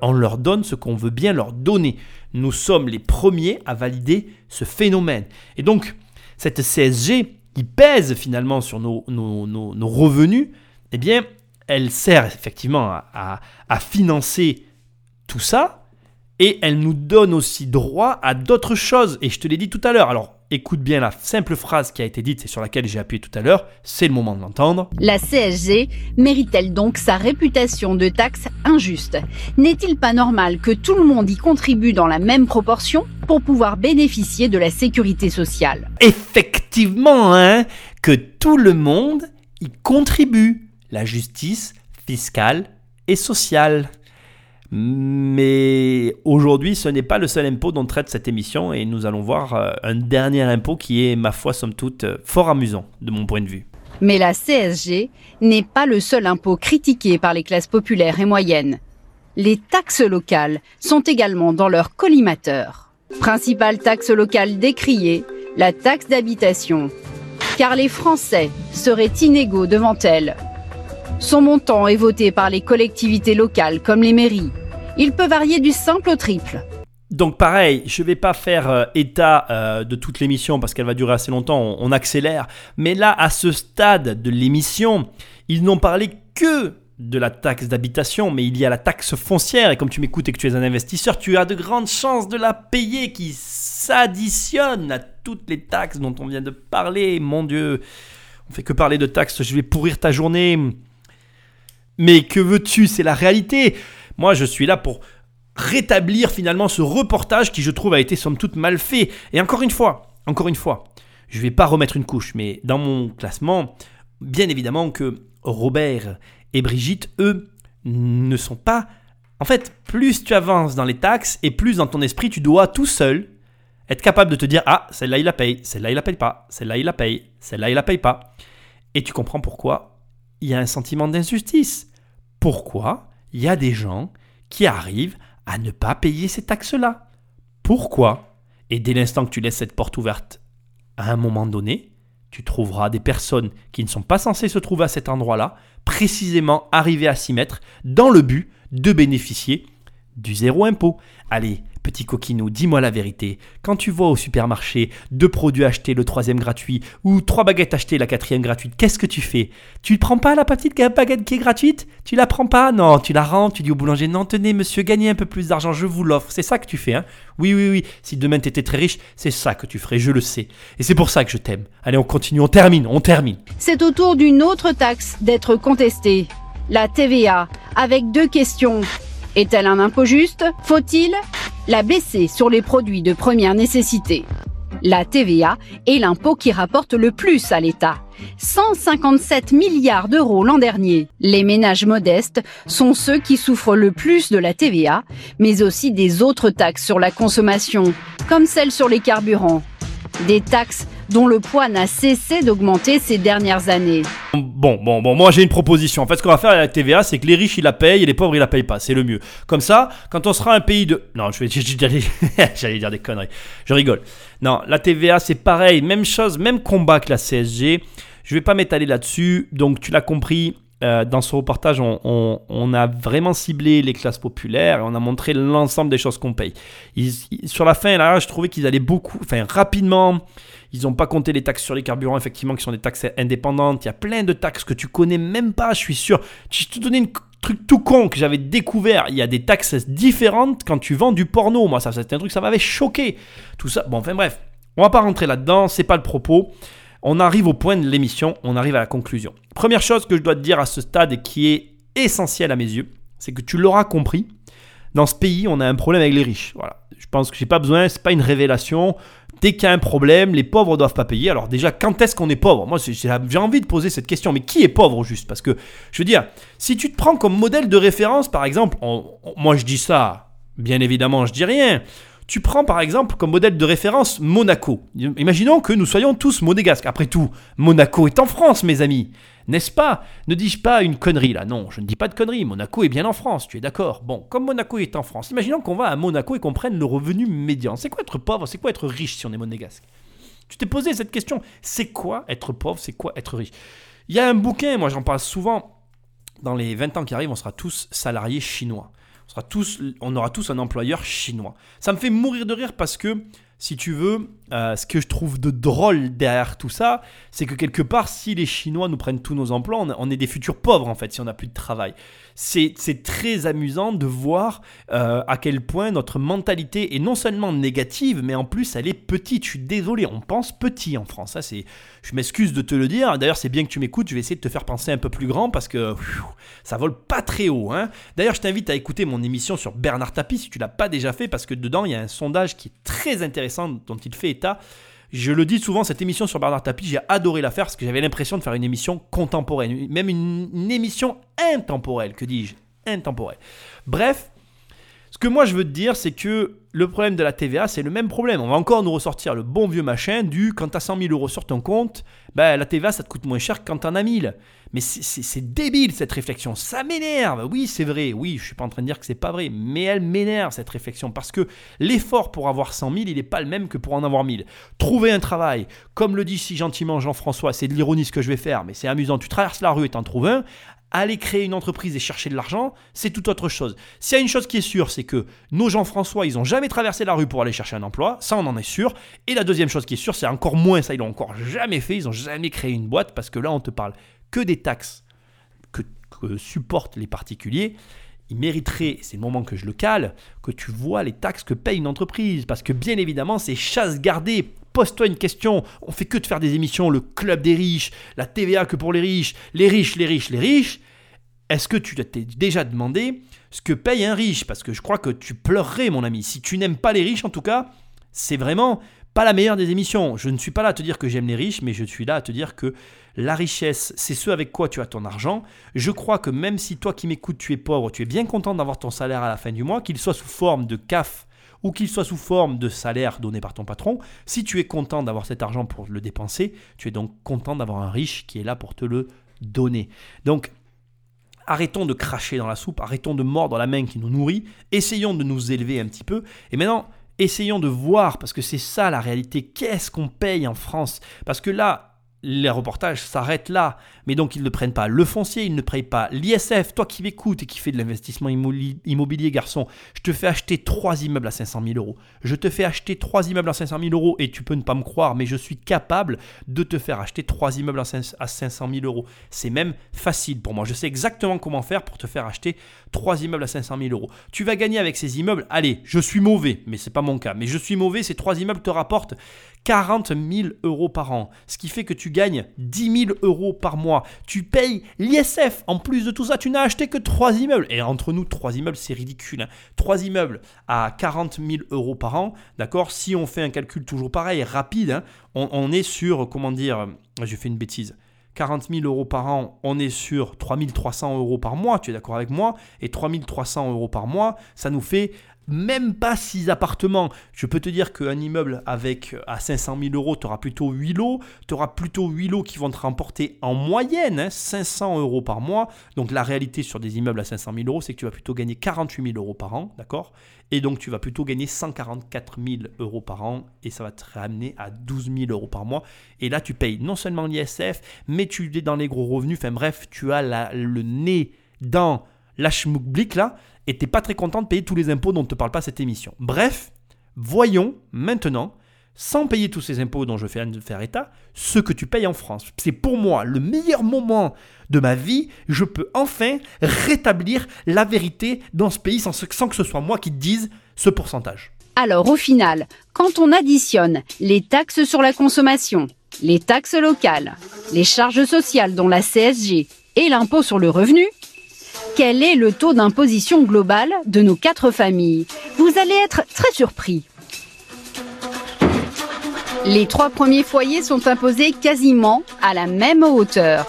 S5: On leur donne ce qu'on veut bien leur donner. Nous sommes les premiers à valider ce phénomène. Et donc, cette CSG qui pèse finalement sur nos, revenus, eh bien, elle sert effectivement à, à- à financer tout ça, et elle nous donne aussi droit à d'autres choses. Et je te l'ai dit tout à l'heure. Alors, écoute bien la simple phrase qui a été dite et sur laquelle j'ai appuyé tout à l'heure. C'est le moment de l'entendre.
S4: La CSG mérite-t-elle donc sa réputation de taxe injuste? N'est-il pas normal que tout le monde y contribue dans la même proportion pour pouvoir bénéficier de la sécurité sociale?
S5: Effectivement, hein, que tout le monde y contribue. La justice fiscale et sociale. Mais aujourd'hui, ce n'est pas le seul impôt dont traite cette émission et nous allons voir euh, un dernier impôt qui est, ma foi, somme toute, euh, fort amusant de mon point de vue.
S4: Mais la CSG n'est pas le seul impôt critiqué par les classes populaires et moyennes. Les taxes locales sont également dans leur collimateur. Principale taxe locale décriée, la taxe d'habitation. Car les Français seraient inégaux devant elle. Son montant est voté par les collectivités locales comme les mairies. Il peut varier du simple au triple.
S5: Donc pareil, je ne vais pas faire euh, état euh, de toute l'émission parce qu'elle va durer assez longtemps, on, accélère. Mais là, à ce stade de l'émission, ils n'ont parlé que de la taxe d'habitation, mais il y a la taxe foncière. Et comme tu m'écoutes et que tu es un investisseur, tu as de grandes chances de la payer qui s'additionne à toutes les taxes dont on vient de parler. Mon Dieu, on fait que parler de taxes, je vais pourrir ta journée. Mais que veux-tu, c'est la réalité. Moi, je suis là pour rétablir finalement ce reportage qui, je trouve, a été somme toute mal fait. Et encore une fois, encore une fois, je vais pas remettre une couche, mais dans mon classement, bien évidemment que Robert et Brigitte, eux, ne sont pas... En fait, plus tu avances dans les taxes et plus dans ton esprit, tu dois tout seul être capable de te dire Ah, celle-là, il la paye, celle-là, il la paye pas, celle-là, il la paye, celle-là, il la paye pas. Et tu comprends pourquoi? Il y a un sentiment d'injustice. Pourquoi il y a des gens qui arrivent à ne pas payer ces taxes-là? Pourquoi? Et dès l'instant que tu laisses cette porte ouverte, à un moment donné, tu trouveras des personnes qui ne sont pas censées se trouver à cet endroit-là, précisément arrivées à s'y mettre, dans le but de bénéficier du zéro impôt. Allez, Petit coquinou, dis-moi la vérité. Quand tu vois au supermarché deux produits achetés, le troisième gratuit, ou trois baguettes achetées, la quatrième gratuite, qu'est-ce que tu fais? Tu ne prends pas la petite baguette qui est gratuite? Tu la prends pas? Non, tu la rends, tu dis au boulanger, non, tenez monsieur, gagnez un peu plus d'argent, je vous l'offre. C'est ça que tu fais, hein? Oui, oui, oui. Si demain tu étais très riche, c'est ça que tu ferais, je le sais. Et c'est pour ça que je t'aime. Allez, on continue, on termine, on termine.
S4: C'est au tour d'une autre taxe d'être contestée, la TVA, avec deux questions. Est-elle un impôt juste? Faut-il la baisser sur les produits de première nécessité La TVA est l'impôt qui rapporte le plus à l'État. 157 milliards d'euros l'an dernier. Les ménages modestes sont ceux qui souffrent le plus de la TVA, mais aussi des autres taxes sur la consommation, comme celles sur les carburants. Des taxes dont le poids n'a cessé d'augmenter ces dernières années.
S5: Bon, bon, bon, moi j'ai une proposition. En fait, ce qu'on va faire à la TVA, c'est que les riches ils la payent et les pauvres ils la payent pas. C'est le mieux. Comme ça, quand on sera un pays de. Non, je vais j'allais dire des conneries. Je rigole. Non, la TVA c'est pareil, même chose, même combat que la CSG. Je vais pas m'étaler là-dessus. Donc tu l'as compris, euh, dans ce reportage, on, a vraiment ciblé les classes populaires et on a montré l'ensemble des choses qu'on paye. sur la fin, là, je trouvais qu'ils allaient beaucoup, enfin rapidement, ils n'ont pas compté les taxes sur les carburants, effectivement, qui sont des taxes indépendantes. Il y a plein de taxes que tu connais même pas, je suis sûr. Je te donner un truc tout con que j'avais découvert. Il y a des taxes différentes quand tu vends du porno. Moi, ça, c'était un truc, ça m'avait choqué. Tout ça. Bon, enfin bref, on va pas rentrer là-dedans, c'est pas le propos. On arrive au point de l'émission, on arrive à la conclusion. Première chose que je dois te dire à ce stade et qui est essentielle à mes yeux, c'est que tu l'auras compris. Dans ce pays, on a un problème avec les riches. Voilà. Je pense que j'ai pas besoin, c'est pas une révélation. Dès qu'il y a un problème, les pauvres doivent pas payer. Alors déjà, quand est-ce qu'on est pauvre? Moi, j'ai envie de poser cette question. Mais qui est pauvre au juste? Parce que, je veux dire, si tu te prends comme modèle de référence, par exemple, moi je dis ça, bien évidemment, je dis rien. Tu prends par exemple comme modèle de référence Monaco. Imaginons que nous soyons tous monégasques. Après tout, Monaco est en France, mes amis. N'est-ce pas? Ne dis-je pas une connerie là? Non, je ne dis pas de connerie. Monaco est bien en France, tu es d'accord? Bon, comme Monaco est en France, imaginons qu'on va à Monaco et qu'on prenne le revenu médian. C'est quoi être pauvre? C'est quoi être riche si on est monégasque? Tu t'es posé cette question. C'est quoi être pauvre? C'est quoi être riche? Il y a un bouquin, moi j'en parle souvent. Dans les 20 ans qui arrivent, on sera tous salariés chinois. On, aura tous un employeur chinois. Ça me fait mourir de rire parce que si tu veux, euh, ce que je trouve de drôle derrière tout ça, c'est que quelque part, si les Chinois nous prennent tous nos emplois, on, est des futurs pauvres en fait, si on n'a plus de travail. C'est très amusant de voir euh, à quel point notre mentalité est non seulement négative, mais en plus elle est petite. Je suis désolé, on pense petit en France. Je m'excuse de te le dire. D'ailleurs, c'est bien que tu m'écoutes. Je vais essayer de te faire penser un peu plus grand parce que ça vole pas très haut. Hein. D'ailleurs, je t'invite à écouter mon émission sur Bernard Tapie si tu l'as pas déjà fait, parce que dedans il y a un sondage qui est très intéressant dont il fait état. Je le dis souvent, cette émission sur Bernard Tapie, j'ai adoré la faire parce que j'avais l'impression de faire une émission contemporaine, même une, émission intemporelle, que dis-je Intemporelle. Bref, ce que moi je veux te dire, c'est que le problème de la TVA, c'est le même problème. On va encore nous ressortir le bon vieux machin du quand tu as 100 000 euros sur ton compte, ben, la TVA, ça te coûte moins cher que quand tu en as 1000. Mais c'est débile cette réflexion. Ça m'énerve. Oui, c'est vrai. Oui, je suis pas en train de dire que c'est pas vrai. Mais elle m'énerve cette réflexion parce que l'effort pour avoir 100 000, il n'est pas le même que pour en avoir 1000. Trouver un travail, comme le dit si gentiment Jean-François, c'est de l'ironie ce que je vais faire, mais c'est amusant. Tu traverses la rue et t'en trouves un aller créer une entreprise et chercher de l'argent, c'est tout autre chose. S'il y a une chose qui est sûre, c'est que nos Jean-François, ils n'ont jamais traversé la rue pour aller chercher un emploi, ça on en est sûr. Et la deuxième chose qui est sûre, c'est encore moins, ça ils l'ont encore jamais fait, ils n'ont jamais créé une boîte, parce que là on te parle que des taxes que, supportent les particuliers, il mériterait, c'est le moment que je le cale, que tu vois les taxes que paye une entreprise. Parce que bien évidemment, c'est chasse gardée. Pose-toi une question. On fait que de faire des émissions, le club des riches, la TVA que pour les riches, les riches, les riches, les riches. Est-ce que tu t'es déjà demandé ce que paye un riche? Parce que je crois que tu pleurerais, mon ami. Si tu n'aimes pas les riches, en tout cas, c'est vraiment pas la meilleure des émissions. Je ne suis pas là à te dire que j'aime les riches, mais je suis là à te dire que la richesse, c'est ce avec quoi tu as ton argent. Je crois que même si toi qui m'écoutes, tu es pauvre, tu es bien content d'avoir ton salaire à la fin du mois, qu'il soit sous forme de CAF ou qu'il soit sous forme de salaire donné par ton patron, si tu es content d'avoir cet argent pour le dépenser, tu es donc content d'avoir un riche qui est là pour te le donner. Donc, arrêtons de cracher dans la soupe, arrêtons de mordre la main qui nous nourrit, essayons de nous élever un petit peu. Et maintenant, essayons de voir, parce que c'est ça la réalité, qu'est-ce qu'on paye en France? Parce que là, les reportages s'arrêtent là. Mais donc, ils ne prennent pas le foncier, ils ne prennent pas l'ISF. Toi qui m'écoutes et qui fais de l'investissement immobilier, garçon, je te fais acheter trois immeubles à 500 000 euros. Je te fais acheter trois immeubles à 500 000 euros et tu peux ne pas me croire, mais je suis capable de te faire acheter trois immeubles à 500 000 euros. C'est même facile pour moi. Je sais exactement comment faire pour te faire acheter trois immeubles à 500 000 euros. Tu vas gagner avec ces immeubles. Allez, je suis mauvais, mais c'est pas mon cas. Mais je suis mauvais. Ces trois immeubles te rapportent 40 000 euros par an. Ce qui fait que tu gagnes 10 000 euros par mois. Tu payes l'ISF. En plus de tout ça, tu n'as acheté que 3 immeubles. Et entre nous, 3 immeubles, c'est ridicule. Hein. 3 immeubles à 40 000 euros par an. D'accord? Si on fait un calcul toujours pareil, rapide, hein, on, on, est sur, comment dire, j'ai fait une bêtise. 40 000 euros par an, on est sur 3 300 euros par mois, tu es d'accord avec moi? Et 3 300 euros par mois, ça nous fait même pas 6 appartements. Je peux te dire qu'un immeuble avec à 500 000 euros, tu auras plutôt 8 lots. Tu auras plutôt 8 lots qui vont te remporter en moyenne 500 hein, euros par mois. Donc la réalité sur des immeubles à 500 000 euros, c'est que tu vas plutôt gagner 48 000 euros par an, d'accord? Et donc tu vas plutôt gagner 144 000 euros par an et ça va te ramener à 12 000 euros par mois. Et là, tu payes non seulement l'ISF, mais tu es dans les gros revenus. Enfin bref, tu as le nez dans la schmoukblick là et t'es pas très content de payer tous les impôts dont ne te parle pas cette émission. Bref, voyons maintenant, sans payer tous ces impôts dont je fais faire état, ce que tu payes en France. C'est pour moi le meilleur moment de ma vie. Je peux enfin rétablir la vérité dans ce pays sans, sans que ce soit moi qui te dise ce pourcentage.
S4: Alors au final, quand on additionne les taxes sur la consommation, les taxes locales, les charges sociales dont la CSG et l'impôt sur le revenu, quel est le taux d'imposition global de nos quatre familles? Vous allez être très surpris. Les trois premiers foyers sont imposés quasiment à la même hauteur.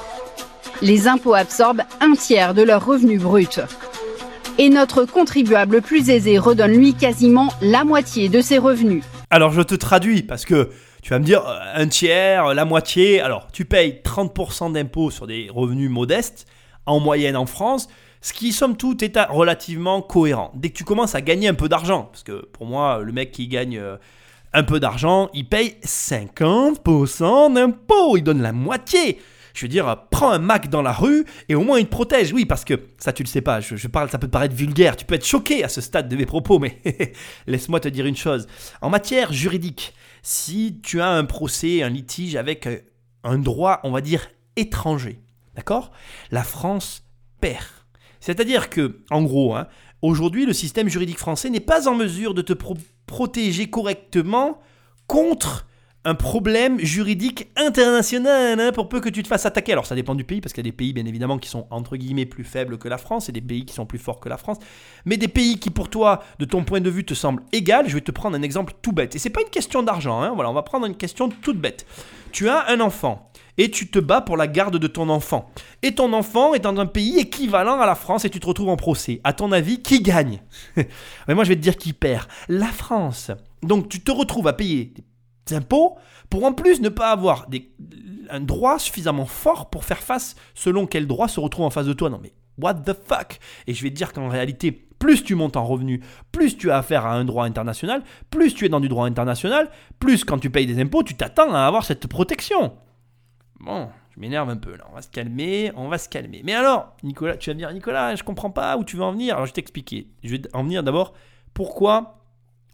S4: Les impôts absorbent un tiers de leur revenu brut. Et notre contribuable plus aisé redonne lui quasiment la moitié de ses revenus.
S5: Alors je te traduis parce que tu vas me dire euh, un tiers, la moitié. Alors tu payes 30% d'impôts sur des revenus modestes en moyenne en France ce qui, somme toute, est relativement cohérent. Dès que tu commences à gagner un peu d'argent, parce que pour moi, le mec qui gagne euh, un peu d'argent, il paye 50% d'impôts, il donne la moitié. Je veux dire, prends un Mac dans la rue et au moins il te protège. Oui, parce que ça, tu le sais pas. Je, parle, ça peut paraître vulgaire. Tu peux être choqué à ce stade de mes propos, mais laisse-moi te dire une chose. En matière juridique, si tu as un procès, un litige avec euh, un droit, on va dire, étranger, d'accord? La France perd. C'est-à-dire que, en gros, hein, aujourd'hui, le système juridique français n'est pas en mesure de te protéger correctement contre un problème juridique international, hein, pour peu que tu te fasses attaquer. Alors ça dépend du pays, parce qu'il y a des pays bien évidemment qui sont entre guillemets plus faibles que la France, et des pays qui sont plus forts que la France, mais des pays qui pour toi, de ton point de vue, te semblent égales. Je vais te prendre un exemple tout bête. Et c'est pas une question d'argent, hein. voilà, on va prendre une question toute bête. Tu as un enfant et tu te bats pour la garde de ton enfant. Et ton enfant est dans un pays équivalent à la France et tu te retrouves en procès. À ton avis, qui gagne Mais moi, je vais te dire qui perd. La France. Donc, tu te retrouves à payer des impôts pour en plus ne pas avoir un droit suffisamment fort pour faire face selon quel droit se retrouve en face de toi. Non, mais what the fuck? Et je vais te dire qu'en réalité, plus tu montes en revenu, plus tu as affaire à un droit international, plus tu es dans du droit international, plus quand tu payes des impôts, tu t'attends à avoir cette protection. Bon, je m'énerve un peu là. On va se calmer, on va se calmer. Mais alors, Nicolas, tu vas me dire, Nicolas, je comprends pas où tu veux en venir. Alors je vais t'expliquer. Je vais en venir d'abord pourquoi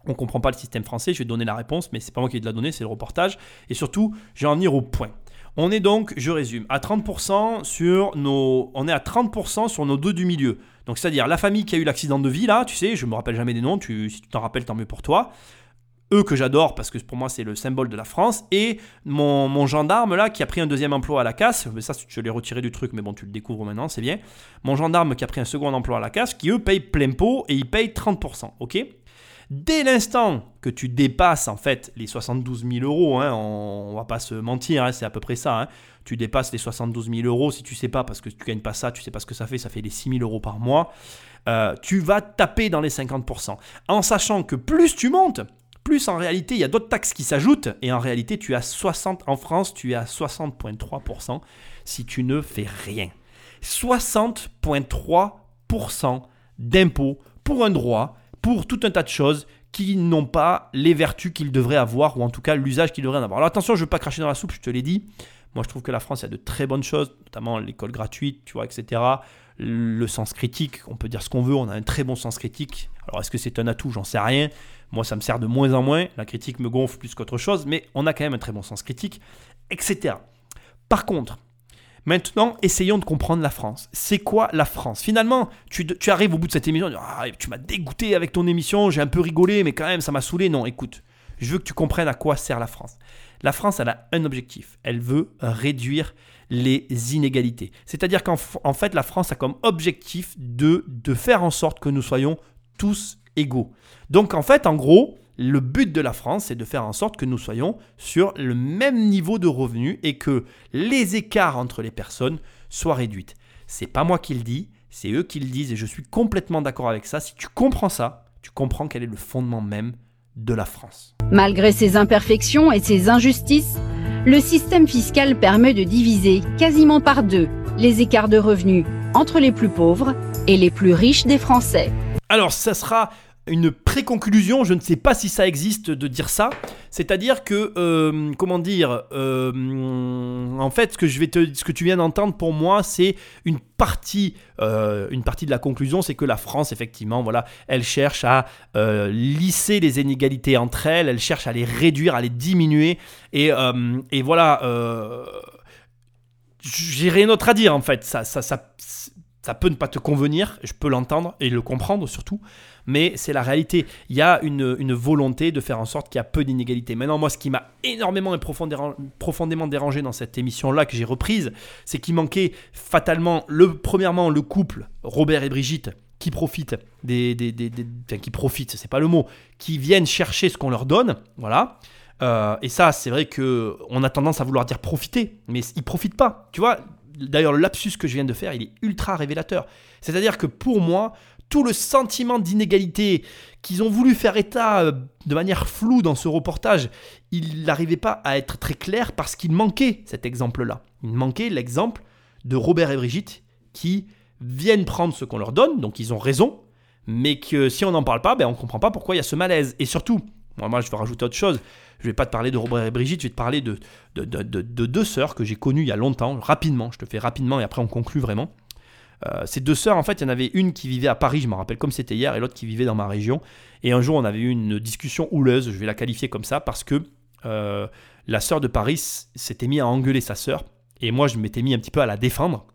S5: on comprend pas le système français. Je vais te donner la réponse, mais c'est pas moi qui te la donner, c'est le reportage. Et surtout, je vais en venir au point. On est donc, je résume, à 30% sur nos, on est à 30% sur nos deux du milieu. Donc c'est-à-dire la famille qui a eu l'accident de vie là, tu sais, je me rappelle jamais des noms. Si tu t'en rappelles, tant mieux pour toi eux que j'adore parce que pour moi c'est le symbole de la France, et mon, gendarme là qui a pris un deuxième emploi à la casse, mais ça je l'ai retiré du truc, mais bon tu le découvres maintenant, c'est bien. Mon gendarme qui a pris un second emploi à la casse, qui eux payent plein pot et ils payent 30%, ok? Dès l'instant que tu dépasses en fait les 72 000 euros, hein, on, va pas se mentir, hein, c'est à peu près ça. Hein, tu dépasses les 72 000 euros si tu sais pas parce que tu gagnes pas ça, tu sais pas ce que ça fait, ça fait les 6 000 euros par mois. Euh, tu vas taper dans les 50%. En sachant que plus tu montes, plus en réalité, il y a d'autres taxes qui s'ajoutent et en réalité, tu as 60 en France, tu es à 60.3% si tu ne fais rien. 60.3% d'impôts pour un droit, pour tout un tas de choses qui n'ont pas les vertus qu'ils devraient avoir, ou en tout cas l'usage qu'ils devraient en avoir. Alors attention, je ne veux pas cracher dans la soupe, je te l'ai dit. Moi, je trouve que la France, a de très bonnes choses, notamment l'école gratuite, tu vois, etc. Le sens critique, on peut dire ce qu'on veut, on a un très bon sens critique. Alors, est-ce que c'est un atout? J'en sais rien. Moi, ça me sert de moins en moins. La critique me gonfle plus qu'autre chose, mais on a quand même un très bon sens critique, etc. Par contre, Maintenant, essayons de comprendre la France. C'est quoi la France? Finalement, tu, arrives au bout de cette émission, ah, tu m'as dégoûté avec ton émission, j'ai un peu rigolé, mais quand même, ça m'a saoulé. Non, écoute, je veux que tu comprennes à quoi sert la France. La France, elle a un objectif. Elle veut réduire les inégalités. C'est-à-dire qu'en fait, la France a comme objectif de, de faire en sorte que nous soyons tous égaux. Donc, en fait, en gros, le but de la France, c'est de faire en sorte que nous soyons sur le même niveau de revenus et que les écarts entre les personnes soient réduits. C'est pas moi qui le dis, c'est eux qui le disent et je suis complètement d'accord avec ça. Si tu comprends ça, tu comprends quel est le fondement même de la France.
S4: Malgré ses imperfections et ses injustices, le système fiscal permet de diviser quasiment par deux les écarts de revenus entre les plus pauvres et les plus riches des Français.
S5: Alors, ça sera une préconclusion, je ne sais pas si ça existe de dire ça, c'est-à-dire que, euh, comment dire, euh, en fait, ce que, je vais te, ce que tu viens d'entendre pour moi, c'est une partie, euh, une partie de la conclusion, c'est que la France, effectivement, voilà, elle cherche à lisser les inégalités entre elles, elle cherche à les réduire, à les diminuer, et, et voilà, j'ai rien d'autre à dire, en fait, ça, ça, ça, ça peut ne pas te convenir, je peux l'entendre et le comprendre surtout, mais c'est la réalité. Il y a une, volonté de faire en sorte qu'il y a peu d'inégalités. Maintenant, moi, ce qui m'a énormément et profondément dérangé dans cette émission-là que j'ai reprise, c'est qu'il manquait fatalement, le, premièrement, le couple Robert et Brigitte qui profitent des, des, des, enfin, qui profitent, c'est pas le mot, qui viennent chercher ce qu'on leur donne, voilà. Euh, et ça, c'est vrai que on a tendance à vouloir dire profiter, mais ils profitent pas. Tu vois, d'ailleurs, le lapsus que je viens de faire, il est ultra révélateur. C'est-à-dire que pour moi, tout le sentiment d'inégalité qu'ils ont voulu faire état euh, de manière floue dans ce reportage, il n'arrivait pas à être très clair parce qu'il manquait cet exemple-là. Il manquait l'exemple de Robert et Brigitte qui viennent prendre ce qu'on leur donne, donc ils ont raison, mais que si on n'en parle pas, ben on ne comprend pas pourquoi il y a ce malaise. Et surtout, moi, moi je vais rajouter autre chose, je vais pas te parler de Robert et Brigitte, je vais te parler de, de, de deux sœurs que j'ai connues il y a longtemps, rapidement, je te fais rapidement et après on conclut vraiment. Euh, ces deux sœurs, en fait, il y en avait une qui vivait à Paris, je me rappelle comme c'était hier, et l'autre qui vivait dans ma région. Et un jour, on avait eu une discussion houleuse, je vais la qualifier comme ça, parce que euh, la sœur de Paris s'était mise à engueuler sa sœur, et moi, je m'étais mis un petit peu à la défendre.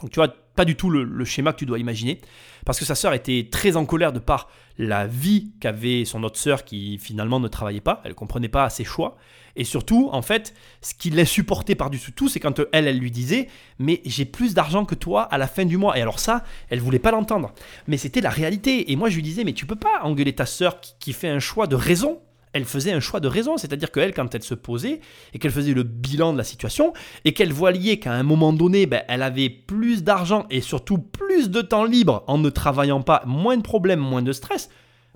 S5: Donc, tu vois, pas du tout le, schéma que tu dois imaginer, parce que sa sœur était très en colère de par la vie qu'avait son autre sœur qui finalement ne travaillait pas, elle comprenait pas ses choix, et surtout, en fait, ce qui l'a supporté par-dessus tout, c'est quand elle, elle lui disait Mais j'ai plus d'argent que toi à la fin du mois. Et alors, ça, elle voulait pas l'entendre. Mais c'était la réalité. Et moi, je lui disais Mais tu peux pas engueuler ta sœur qui, fait un choix de raison elle faisait un choix de raison, c'est-à-dire qu'elle, quand elle se posait et qu'elle faisait le bilan de la situation et qu'elle voyait qu'à un moment donné, ben, elle avait plus d'argent et surtout plus de temps libre en ne travaillant pas, moins de problèmes, moins de stress,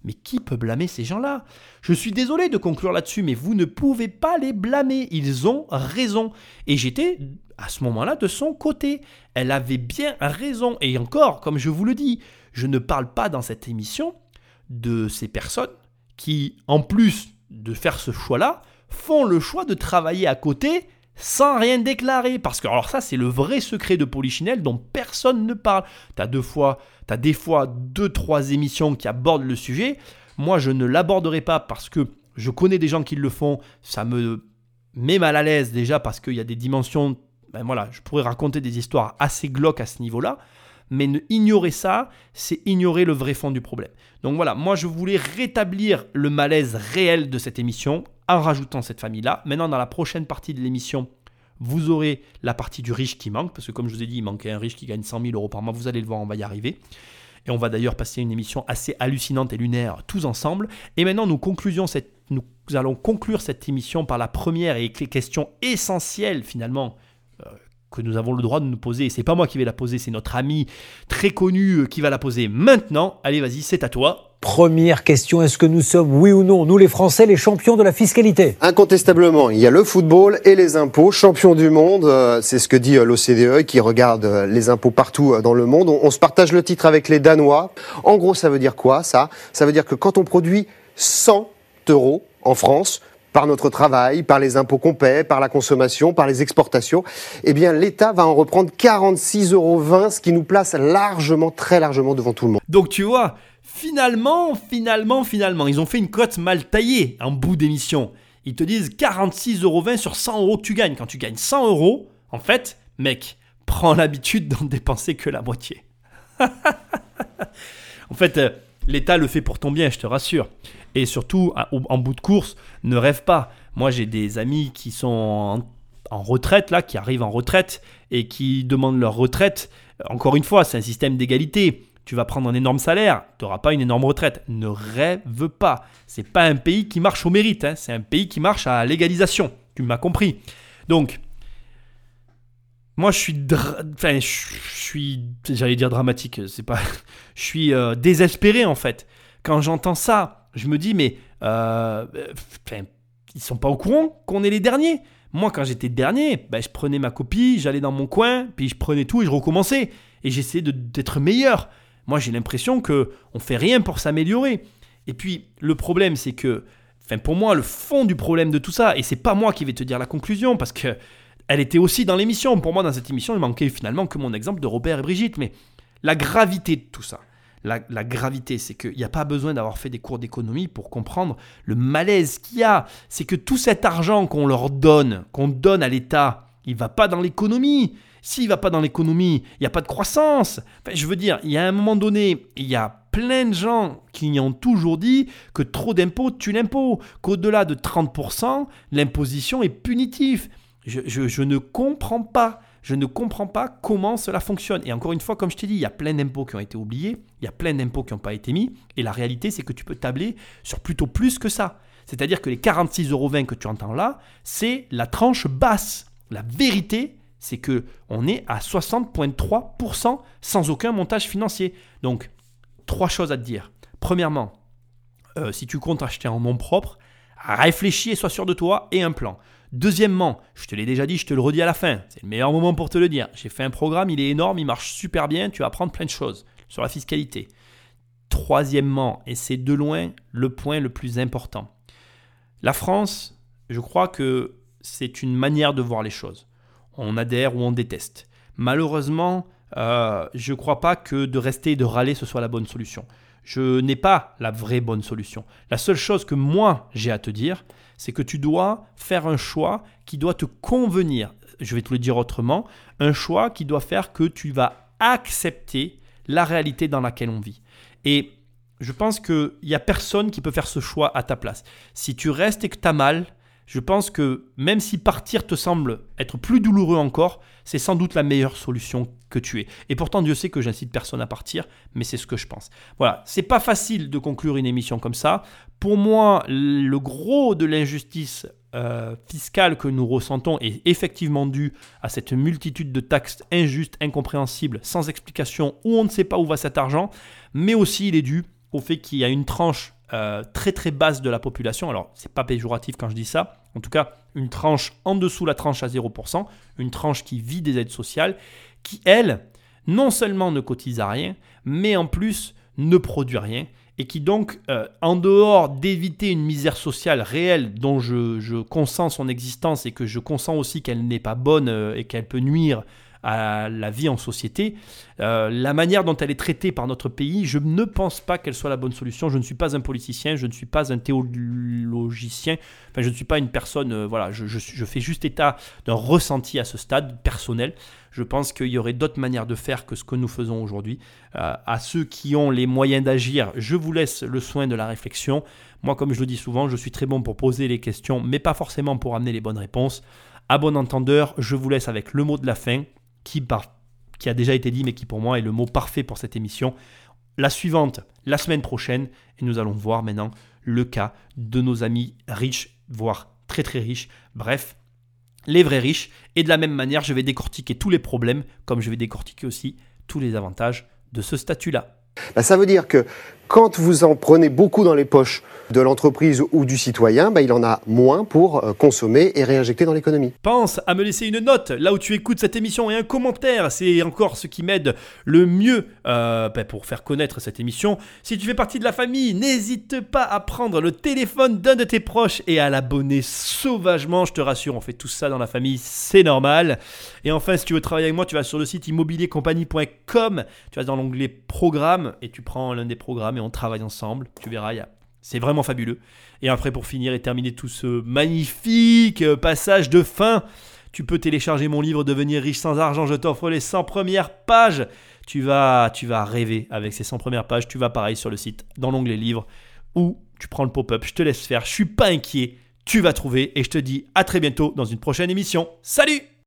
S5: mais qui peut blâmer ces gens-là? Je suis désolé de conclure là-dessus, mais vous ne pouvez pas les blâmer. Ils ont raison. Et j'étais à ce moment-là de son côté. Elle avait bien raison. Et encore, comme je vous le dis, je ne parle pas dans cette émission de ces personnes qui, en plus de faire ce choix-là, font le choix de travailler à côté sans rien déclarer. Parce que, alors ça, c'est le vrai secret de Polichinelle dont personne ne parle. Tu as deux fois, tu as des fois deux, trois émissions qui abordent le sujet. Moi, je ne l'aborderai pas parce que je connais des gens qui le font. Ça me met mal à l'aise déjà parce qu'il y a des dimensions. Ben voilà, je pourrais raconter des histoires assez glauques à ce niveau-là. Mais ne ignorer ça, c'est ignorer le vrai fond du problème. Donc voilà, moi je voulais rétablir le malaise réel de cette émission en rajoutant cette famille-là. Maintenant, dans la prochaine partie de l'émission, vous aurez la partie du riche qui manque, parce que comme je vous ai dit, il manquait un riche qui gagne 100 000 euros par mois. Vous allez le voir, on va y arriver. Et on va d'ailleurs passer une émission assez hallucinante et lunaire tous ensemble. Et maintenant, nous, cette, nous allons conclure cette émission par la première et question essentielle finalement que nous avons le droit de nous poser. C'est pas moi qui vais la poser, c'est notre ami très connu euh, qui va la poser maintenant. Allez, vas-y, c'est à toi.
S10: Première question, est-ce que nous sommes, oui ou non, nous les Français, les champions de la fiscalité?
S11: Incontestablement, il y a le football et les impôts, champions du monde, euh, c'est ce que dit euh, l'OCDE qui regarde euh, les impôts partout dans le monde. On, se partage le titre avec les Danois. En gros, ça veut dire quoi ça? Ça veut dire que quand on produit 100 euros en France, par notre travail, par les impôts qu'on paie, par la consommation, par les exportations, eh bien l'État va en reprendre 46,20 euros, ce qui nous place largement, très largement devant tout le monde.
S5: Donc tu vois, finalement, finalement, finalement, ils ont fait une cote mal taillée en bout d'émission. Ils te disent 46,20 euros sur 100 euros que tu gagnes. Quand tu gagnes 100 euros, en fait, mec, prends l'habitude d'en dépenser que la moitié. en fait, euh, l'État le fait pour ton bien, je te rassure. Et surtout, en bout de course, ne rêve pas. Moi, j'ai des amis qui sont en, retraite, là, qui arrivent en retraite et qui demandent leur retraite. Encore une fois, c'est un système d'égalité tu vas prendre un énorme salaire, tu n'auras pas une énorme retraite. Ne rêve pas. C'est pas un pays qui marche au mérite, hein. c'est un pays qui marche à l'égalisation. Tu m'as compris. Donc, moi je suis, enfin, je suis, j'allais dire dramatique, c'est pas, je suis euh, désespéré en fait. Quand j'entends ça, je me dis mais, euh, enfin, ils sont pas au courant qu'on est les derniers. Moi, quand j'étais dernier, ben, je prenais ma copie, j'allais dans mon coin, puis je prenais tout et je recommençais. Et j'essayais d'être meilleur. Moi, j'ai l'impression que on fait rien pour s'améliorer. Et puis, le problème, c'est que, pour moi, le fond du problème de tout ça, et c'est pas moi qui vais te dire la conclusion, parce que elle était aussi dans l'émission. Pour moi, dans cette émission, il manquait finalement que mon exemple de Robert et Brigitte. Mais la gravité de tout ça, la, gravité, c'est qu'il n'y a pas besoin d'avoir fait des cours d'économie pour comprendre le malaise qu'il y a. C'est que tout cet argent qu'on leur donne, qu'on donne à l'État, il va pas dans l'économie. S'il va pas dans l'économie, il n'y a pas de croissance. je veux dire, il y a un moment donné, il y a plein de gens qui ont toujours dit que trop d'impôts tue l'impôt, qu'au-delà de 30%, l'imposition est punitive. Je, ne comprends pas. Je ne comprends pas comment cela fonctionne. Et encore une fois, comme je t'ai dit, il y a plein d'impôts qui ont été oubliés, il y a plein d'impôts qui n'ont pas été mis. Et la réalité, c'est que tu peux tabler sur plutôt plus que ça. C'est-à-dire que les 46,20 euros que tu entends là, c'est la tranche basse. La vérité, c'est que on est à 60,3% sans aucun montage financier. Donc, trois choses à te dire. Premièrement, euh, si tu comptes acheter en nom propre, réfléchis et sois sûr de toi et un plan. Deuxièmement, je te l'ai déjà dit, je te le redis à la fin, c'est le meilleur moment pour te le dire. J'ai fait un programme, il est énorme, il marche super bien, tu vas apprendre plein de choses sur la fiscalité. Troisièmement, et c'est de loin le point le plus important, la France, je crois que c'est une manière de voir les choses on adhère ou on déteste. Malheureusement, euh, je ne crois pas que de rester et de râler, ce soit la bonne solution. Je n'ai pas la vraie bonne solution. La seule chose que moi j'ai à te dire, c'est que tu dois faire un choix qui doit te convenir. Je vais te le dire autrement, un choix qui doit faire que tu vas accepter la réalité dans laquelle on vit. Et je pense qu'il n'y a personne qui peut faire ce choix à ta place. Si tu restes et que tu as mal, je pense que même si partir te semble être plus douloureux encore, c'est sans doute la meilleure solution que tu aies. Et pourtant, Dieu sait que j'incite personne à partir, mais c'est ce que je pense. Voilà, c'est pas facile de conclure une émission comme ça. Pour moi, le gros de l'injustice euh, fiscale que nous ressentons est effectivement dû à cette multitude de taxes injustes, incompréhensibles, sans explication, où on ne sait pas où va cet argent, mais aussi il est dû au fait qu'il y a une tranche euh, très très basse de la population. Alors, c'est pas péjoratif quand je dis ça. En tout cas, une tranche en dessous la tranche à 0%, une tranche qui vit des aides sociales, qui elle, non seulement ne cotise à rien, mais en plus ne produit rien et qui donc, euh, en dehors d'éviter une misère sociale réelle dont je, consens son existence et que je consens aussi qu'elle n'est pas bonne euh, et qu'elle peut nuire à la vie en société. Euh, la manière dont elle est traitée par notre pays, je ne pense pas qu'elle soit la bonne solution. Je ne suis pas un politicien, je ne suis pas un théologicien, enfin je ne suis pas une personne, voilà, je, fais juste état d'un ressenti à ce stade personnel. Je pense qu'il y aurait d'autres manières de faire que ce que nous faisons aujourd'hui. Euh, à ceux qui ont les moyens d'agir, je vous laisse le soin de la réflexion. Moi, comme je le dis souvent, je suis très bon pour poser les questions, mais pas forcément pour amener les bonnes réponses. À bon entendeur, je vous laisse avec le mot de la fin qui, qui a déjà été dit, mais qui pour moi est le mot parfait pour cette émission. La suivante, la semaine prochaine, et nous allons voir maintenant le cas de nos amis riches, voire très très riches. Bref, les vrais riches. Et de la même manière, je vais décortiquer tous les problèmes, comme je vais décortiquer aussi tous les avantages de ce statut-là.
S11: Bah, ça veut dire que quand vous en prenez beaucoup dans les poches de l'entreprise ou du citoyen, bah, il en a moins pour euh, consommer et réinjecter dans l'économie.
S5: Pense à me laisser une note là où tu écoutes cette émission et un commentaire. C'est encore ce qui m'aide le mieux euh, bah, pour faire connaître cette émission. Si tu fais partie de la famille, n'hésite pas à prendre le téléphone d'un de tes proches et à l'abonner sauvagement. Je te rassure, on fait tout ça dans la famille, c'est normal. Et enfin, si tu veux travailler avec moi, tu vas sur le site immobiliercompagnie.com, tu vas dans l'onglet programme et tu prends l'un des programmes et on travaille ensemble. Tu verras, a c'est vraiment fabuleux. Et après, pour finir et terminer tout ce magnifique euh, passage de fin, tu peux télécharger mon livre Devenir riche sans argent. Je t'offre les 100 premières pages. Tu vas, tu vas rêver avec ces 100 premières pages. Tu vas pareil sur le site, dans l'onglet livre, ou tu prends le pop-up. Je te laisse faire. Je suis pas inquiet. Tu vas trouver. Et je te dis à très bientôt dans une prochaine émission. Salut